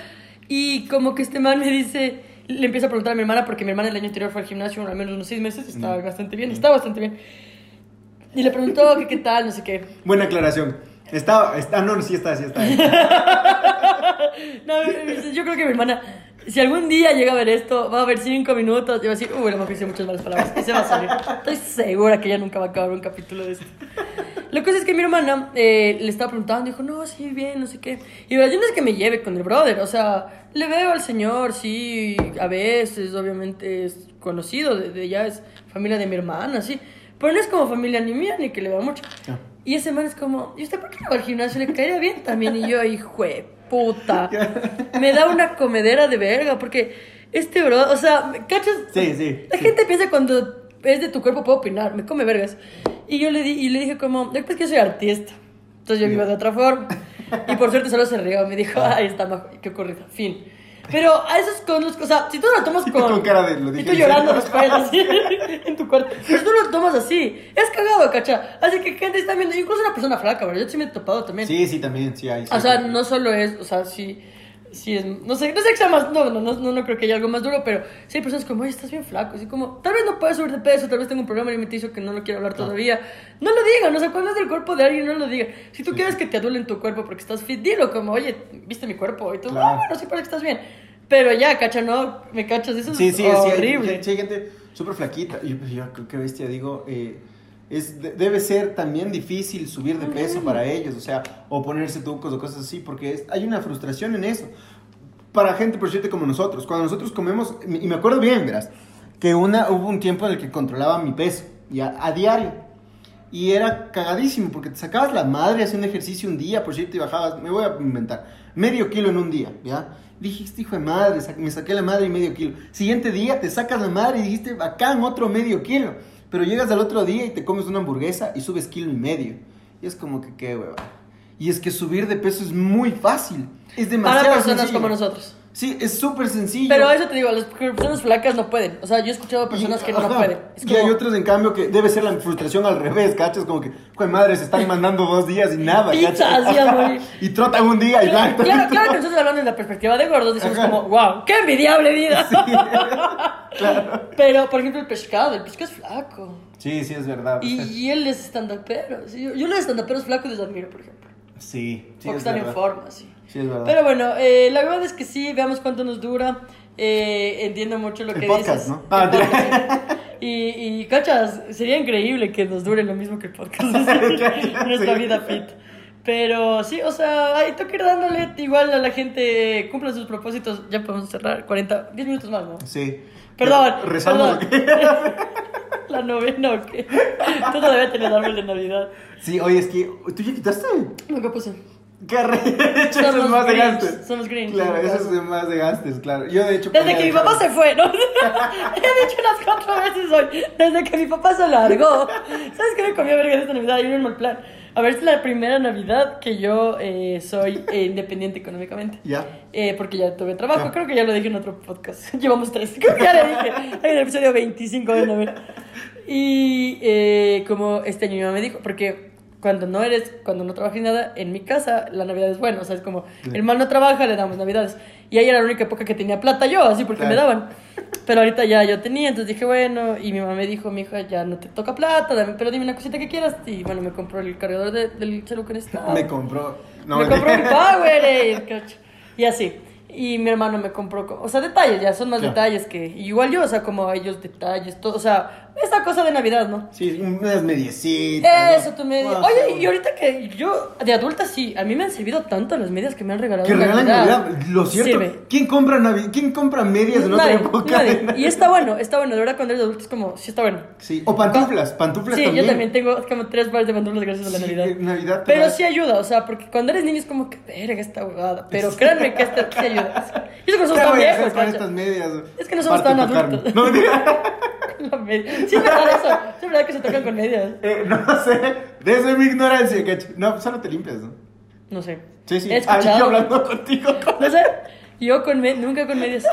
Y como que este man me dice, le empieza a preguntar a mi hermana, porque mi hermana el año anterior fue al gimnasio al menos unos seis meses, estaba bastante bien, estaba bastante bien. Y le preguntó que qué tal, no sé qué. Buena aclaración. Estaba, está, no, sí está, sí está. [laughs] No, yo creo que mi hermana, si algún día llega a ver esto, va a ver cinco minutos y va a decir, uy, la mujer dice muchas malas palabras. Y se va a salir. Estoy segura que ella nunca va a acabar un capítulo de esto. La cosa es que mi hermana eh, le estaba preguntando, dijo, no, sí, bien, no sé qué. Y yo no es que me lleve con el brother, o sea, le veo al señor, sí, a veces, obviamente es conocido, de, de- ya es familia de mi hermana, sí. Pero no es como familia ni mía, ni que le veo mucho. Ah. Y ese man es como, ¿y usted por qué no va al gimnasio? Le caería bien también. Y yo, hijo de puta. [laughs] Me da una comedera de verga, porque este bro, o sea, ¿cachas? Sí, sí, La sí. gente piensa cuando es de tu cuerpo puedo opinar, me come vergas. Y yo le, di, y le dije como, lo que pasa es que yo soy artista. Entonces yo vivo de otra forma. [laughs] Y por suerte solo se rió, me dijo, Ah. ay, está majo, qué ocurrido, fin. Pero a esos con los, o sea, si tú lo tomas con... Con cara de, lo Y dije tú en llorando [laughs] después, así, en tu cuarto. Pero tú lo tomas así. Es cagado, cacha. Así que gente está viendo, incluso una persona flaca, ¿verdad? Yo sí me he topado también. Sí, sí, también, sí hay. sí O sea, no solo es, o sea, sí, sí es, no sé, no sé qué sea más, no, no, no, no, no creo que haya algo más duro, pero sí hay personas como, oye, estás bien flaco, así como, tal vez no puedes subir de peso, tal vez tengo un problema alimenticio que no lo quiero hablar todavía. No lo digan, o sea, cuando es del cuerpo de alguien, no lo digan. Si tú quieres que te adulen tu cuerpo porque estás fit, dilo como, oye, viste mi cuerpo, y tú, ah, bueno, sí parece que estás bien. Pero ya, cacha, no, me cachas, eso Sí, es sí, sí, horrible. sí, hay gente. súper flaquita. Yo, yo creo que bestia, digo, eh, es, de- debe ser también difícil subir de peso para ellos, o sea, o ponerse tucos o cosas así, porque es- hay una frustración en eso. Para gente, por cierto, como nosotros. Cuando nosotros comemos, y me acuerdo bien, verás, que una, hubo un tiempo en el que controlaba mi peso, ya, a diario. Y era cagadísimo, porque te sacabas la madre haciendo ejercicio un día, por cierto, y bajabas, me voy a inventar, medio kilo en un día, ¿ya? Dije, este hijo de madre, me saqué la madre y medio kilo. Siguiente día te sacas la madre y dijiste, acá en otro medio kilo. Pero llegas al otro día y te comes una hamburguesa y subes kilo y medio. Y es como que, qué hueva. Y es que subir de peso es muy fácil. Es demasiado Para personas sencillo. como nosotros. Sí, es súper sencillo. Pero eso te digo, las personas flacas no pueden. O sea, yo he escuchado personas Y- que no pueden. Es Y como, hay otros, en cambio, que debe ser la frustración al revés, ¿cachas? Como que, pues madre, se están mandando dos días y [laughs] nada, Pizza, ¿cachas? Y trotan un día y blanco. Claro, claro que nosotros hablando desde la perspectiva de gordos decimos Ajá. como, wow, qué envidiable vida. [laughs] Pero, por ejemplo, el pescado, el pescado es flaco. Sí, sí, es verdad. Y, y él es stand-upero. sí, Yo, yo los stand-uperos flacos les admiro, por ejemplo. Sí, sí, porque es están en forma, sí. Sí, es verdad. Pero bueno, eh, la verdad es que sí, veamos cuánto nos dura. Eh, entiendo mucho lo El que podcast, dices. ¿no? Ah, El podcast, y, y, cachas, sería increíble que nos dure lo mismo que el podcast. [laughs] Nuestra vida fit. Pero sí, o sea, ahí toca ir dándole igual a la gente, cumpla sus propósitos. Ya podemos cerrar 40, 10 minutos más, ¿no? Sí. Perdón, Rezamos. perdón. [laughs] La novena o qué. Tú todavía tienes árbol de Navidad. Sí, oye, es que. ¿Tú ya quitaste? No, ¿qué puse? ¡Qué arrecho! Eso es más de Grinch, gastos. somos Grinch, Claro, eso es más de gastos, claro. Yo, de hecho. Desde que mi papá se fue, ¿no? [laughs] He dicho unas cuatro veces hoy. Desde que mi papá se largó. ¿Sabes qué me comió verga esta Navidad? Yo no mal plan. A ver, es la primera Navidad que yo eh, soy eh, independiente económicamente. Ya. Eh, porque ya tuve trabajo, Ah. creo que ya lo dije en otro podcast. [laughs] Llevamos tres, creo que ya le dije. En el episodio 25 de ver. Y eh, como este año mi mamá me dijo, porque cuando no eres, cuando no trabajas nada, en mi casa la Navidad es buena. O sea, es como, el mal no trabaja, le damos Navidades. Y ahí era la única época que tenía plata yo, así porque me Claro. daban. Pero ahorita ya yo tenía, entonces dije, bueno, y mi mamá me dijo, mi hija, ya no te toca plata, dame- pero dime una cosita que quieras. Y bueno, me compró el cargador de- del celular que necesitaba. Me compró. No, me compró un Powerade, [laughs] cacho. Y así. Y mi hermano me compró, co- o sea, detalles, ya son más Claro. detalles que igual yo, o sea, como ellos detalles, todo, o sea, esta cosa de Navidad, ¿no? Sí, unas mediecitas. Eso, tu media. No, Oye, sí. y ahorita que yo, de adulta sí, a mí me han servido tanto las medias que me han regalado. Que regalan Navidad. Lo cierto. Sirve. ¿Quién compra Navidad? ¿Quién compra medias en otra época? nadie. [laughs] Y está bueno, está bueno, de verdad cuando eres adulto es como, sí está bueno. Sí. O pantuflas. Pantuflas Sí, también. yo también tengo como tres pares de pantalones gracias a la Sí, Navidad. que Navidad Pero sí ayuda, o sea, porque cuando eres niño es como que, verga esta huevada. Pero créanme que esta sí ayuda. [laughs] Y eso que no somos ¿Qué tan viejos, con estas medias? Es que no somos tan adultos. No. [laughs] La media. Sí, es verdad eso. Sí, es verdad que se tocan con medias. Eh, no sé. De eso es mi ignorancia, cacho. No, solo te limpias, ¿no? No sé. Sí, sí. He Ah, escuchado. yo hablando contigo. No sé. Yo con medias, nunca con medias.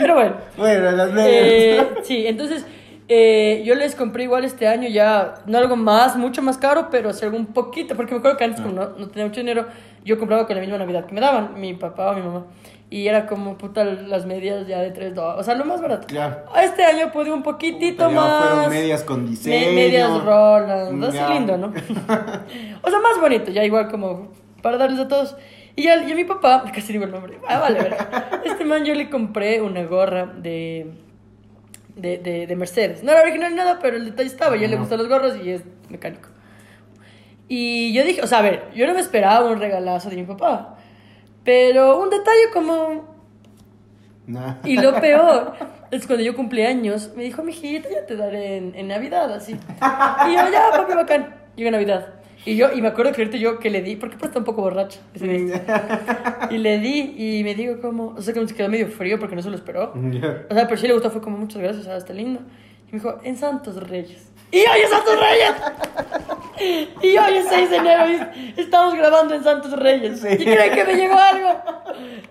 Pero bueno. Bueno, las medias. Eh, sí, entonces eh, yo les compré igual este año ya, no algo más, mucho más caro, pero algo un poquito, porque me acuerdo que antes como no, no tenía mucho dinero, yo compraba con la misma Navidad que me daban, mi papá o mi mamá. Y era como, puta, las medias ya de 3 dólares, o sea, lo más barato. Claro. Este año pude un poquitito Puta, ya más. fueron medias con Me- diseño. medias Roland, así Ya. lindo, ¿no? [laughs] o sea, más bonito, ya igual como para darles a todos. Y ya, y a mi papá, [laughs] casi digo el nombre, ah, vale, vale. Este man yo le compré una gorra de, de, de, de Mercedes. No era original ni nada, pero el detalle estaba, y a él le gustan los gorros y es mecánico. Y yo dije, o sea, a ver, yo no me esperaba un regalazo de mi papá, pero un detalle como Nah. y lo [laughs] peor es cuando yo cumplí años, me dijo, mijita, ya te daré en, en Navidad, así. Y yo, ya, papi, bacán. Llega Navidad. Y yo, y me acuerdo que ahorita yo que le di, porque pues está un poco borracho ese día. Y le di, y me digo como, o sea, que me quedó medio frío porque no se lo esperó. O sea, pero sí le gustó, fue como, muchas gracias, ah, está lindo. Y me dijo, en Santos Reyes. Y hoy es Santos Reyes. Y hoy es 6 de enero y estamos grabando en Santos Reyes. Sí. ¿Y creen que me llegó algo?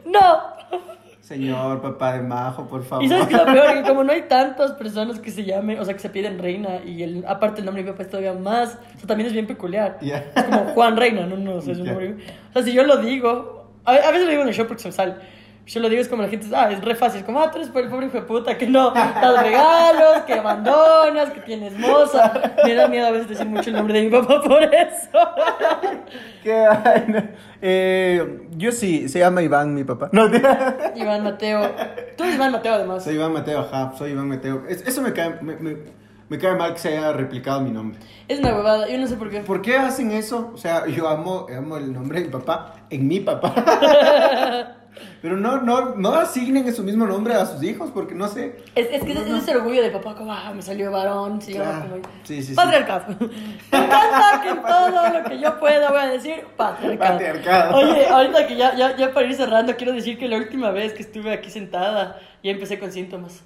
No. Señor, papá de majo, por favor. Y sabes que lo peor, que como no hay tantas personas que se llamen, o sea, que se piden reina, y el, aparte el nombre de mi papá es todavía más, o sea, también es bien peculiar. Ya. Es como Juan Reina, no, no, o sea, es un nombre. O sea, si yo lo digo, a, a veces lo digo en el show porque se me sale, Yo lo digo, es como la gente, ah, es re fácil. Es como, ah, tú eres el pobre hijo de puta que no das regalos, que abandonas, que tienes moza. Me da miedo a veces decir mucho el nombre de mi papá [laughs] por eso. Qué vaina. Eh, yo sí, se llama Iván, mi papá. No, Iván Mateo. Tú eres Iván Mateo, además. soy Iván Mateo, ajá, soy Iván Mateo. Es- eso me cae, me, me- me cae mal que se haya replicado mi nombre. Es una huevada, yo no sé por qué. ¿Por qué hacen eso? O sea, yo amo, amo el nombre de mi papá en mi papá. [laughs] Pero no, no, no asignen su mismo nombre a sus hijos, porque no sé. Es, es que es ese orgullo de papá, como, ah, me salió varón, Claro. como... Sí, sí, sí. Patriarcado. [laughs] Que todo lo que yo pueda voy a decir patriarcado. Patriarcado. Oye, ahorita que ya, ya, ya para ir cerrando, quiero decir que la última vez que estuve aquí sentada, ya empecé con síntomas.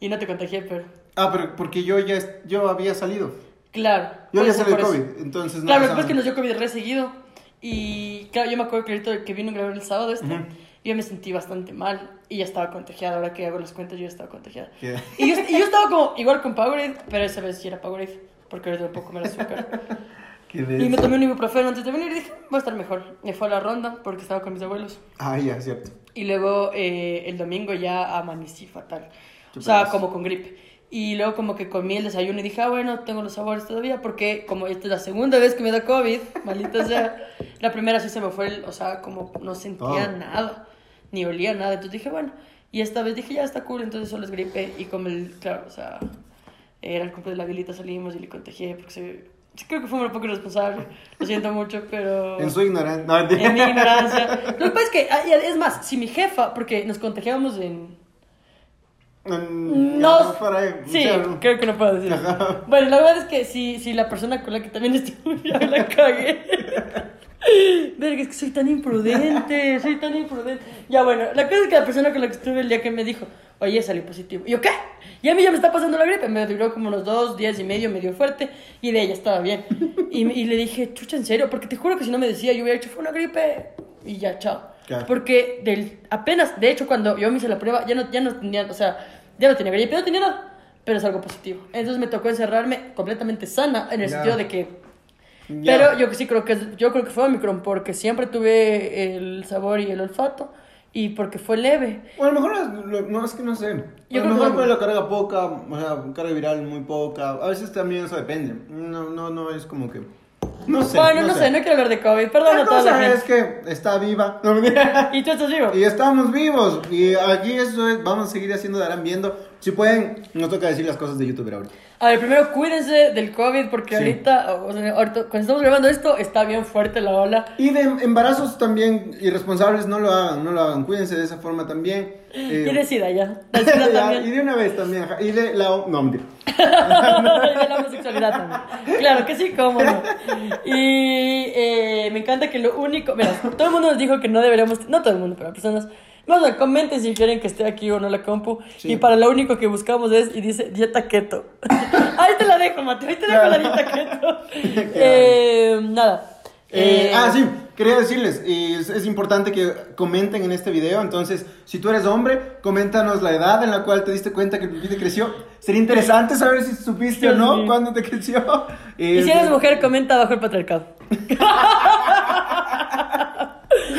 Y no te contagié, pero... Ah, pero porque yo ya yo había salido. Claro. Yo había salido. COVID, entonces no Claro, lo que es nos dio COVID re seguido. Y claro, yo me acuerdo que ahorita que vino a grabar el sábado este, Ujú. yo me sentí bastante mal y ya estaba contagiada. Ahora que hago las cuentas, yo ya estaba contagiada. Y yo, y yo estaba como igual con Powerade, pero esa vez sí era Powerade, porque ahorita no puedo comer azúcar. [laughs] Y me tomé un ibuprofeno antes de venir y dije, va a estar mejor. Me fue a la ronda porque estaba con mis abuelos. Ah, ya, cierto. Y luego eh, el domingo ya amanecí fatal. O sea, como con gripe. Y luego como que comí el desayuno y dije, ah, bueno, tengo los sabores todavía porque como esta es la segunda vez que me da COVID, maldita sea, [laughs] la primera sí se me fue, el, o sea, como no sentía Oh. nada, ni olía nada. Entonces dije, bueno, y esta vez dije, ya está cool, entonces solo es gripe. Y como el, claro, o sea, era el cumple de la Vilita, salimos y le contagié porque se, sí, creo que fue un poco irresponsable. Lo siento mucho, pero... En su ignorancia. No. En mi ignorancia. Lo que pasa es que, es más, si mi jefa, porque nos contagiamos en... Mm, No, ahí, o sí, sea, creo que no puedo decir. Bueno, la verdad es que si, si la persona con la que también estuve [laughs] ya me la cagué. Verga, es que soy tan imprudente, soy tan imprudente. Ya bueno, la cosa es que la persona con la que estuve el día que me dijo, oye, salió positivo. Y yo, ¿qué? Y a mí ya me está pasando la gripe. Me duró como unos dos días y medio, medio fuerte. Y de ella estaba bien. Y, y le dije, chucha, ¿en serio? Porque te juro que si no me decía, yo hubiera dicho, fue una gripe. Y ya, chao. Claro. Porque del, apenas, de hecho, cuando yo me hice la prueba, ya no, ya no tenía, o sea, ya no tenía gripe, no tenía nada. Pero es algo positivo. Entonces me tocó encerrarme completamente sana, en el sentido de que pero yo sí creo que yo creo que fue Omicron porque siempre tuve el sabor y el olfato y porque fue leve. O a lo mejor lo- no es que no sé. A Yo lo creo mejor fue la carga poca, o sea, carga viral muy poca. A veces también eso depende. No, no, no es como que. No sé. bueno, no, sé. no quiero hablar de COVID, perdón a la cosa es que está viva. No. [laughs] ¿Y tú estás vivo? Y estamos vivos. Y aquí eso es- vamos a seguir haciendo, darán viendo. Si pueden, nos toca decir las cosas de youtuber ahorita. A ver, primero cuídense del COVID porque Sí. ahorita, o sea, ahorita, cuando estamos grabando esto, está bien fuerte la ola. Y de embarazos también irresponsables, no lo hagan, no lo hagan. Cuídense de esa forma también. Eh, Y de SIDA ya. [laughs] De SIDA también. y de una vez también. Y de la... No, mentira. [laughs] y de la homosexualidad también. Claro que sí, cómo no. Y eh, me encanta que lo único. Mira, todo el mundo nos dijo que no deberíamos. No todo el mundo, pero personas. Más bien, comenten si quieren que esté aquí o no la compu. Sí. Y para lo único que buscamos es. Y dice dieta keto. [laughs] ahí te la dejo, Mateo. Ahí te dejo la dieta keto. [laughs] eh, nada. Eh, Eh, ah, sí, quería decirles, y es, es importante que comenten en este video, entonces, si tú eres hombre, coméntanos la edad en la cual te diste cuenta que el pipí te creció. Sería interesante saber si supiste o no cuándo te creció. Y si eres mujer, comenta bajo el patriarcado. [laughs]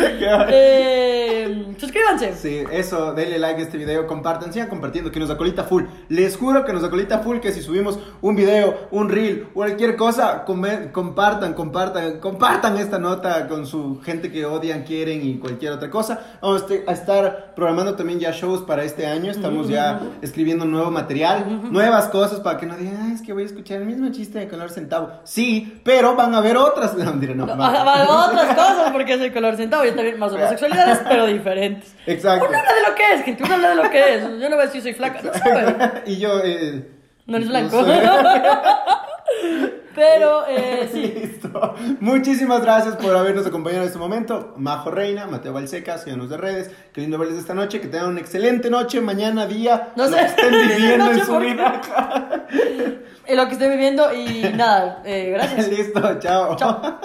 [laughs] [laughs] Eh, suscríbanse. Sí, eso, denle like a este video, compartan, sigan compartiendo, que nos acolita full. Les juro que nos acolita full, que si subimos un video, un reel, cualquier cosa, come- compartan, compartan, compartan esta nota con su gente que odian, quieren y cualquier otra cosa. Vamos a a estar programando también ya shows para este año, estamos ya escribiendo nuevo material, nuevas cosas para que no digan, "Ah, es que voy a eschiste el mismo chiste de color centavo. Sí, pero van a haber otras. [laughs] No, mentira, no. No, va. va- otras cosas porque es el color centavo. Yo también más homosexualidades, pero [laughs] diferentes. Exacto. Uno habla de lo que es, gente. Uno habla de lo que es. Yo no voy a decir soy flaca. No [laughs] y yo, eh, No eres blanco. soy- [laughs] Pero, eh, sí. Listo. Muchísimas gracias por habernos acompañado en este momento. Majo Reina, Mateo Balseca, síganos de redes. Qué lindo verles esta noche. Que tengan una excelente noche, mañana, día. No lo sé. que estén viviendo en su vida. En lo que estoy viviendo y nada, eh, gracias. Listo, chao. Chao.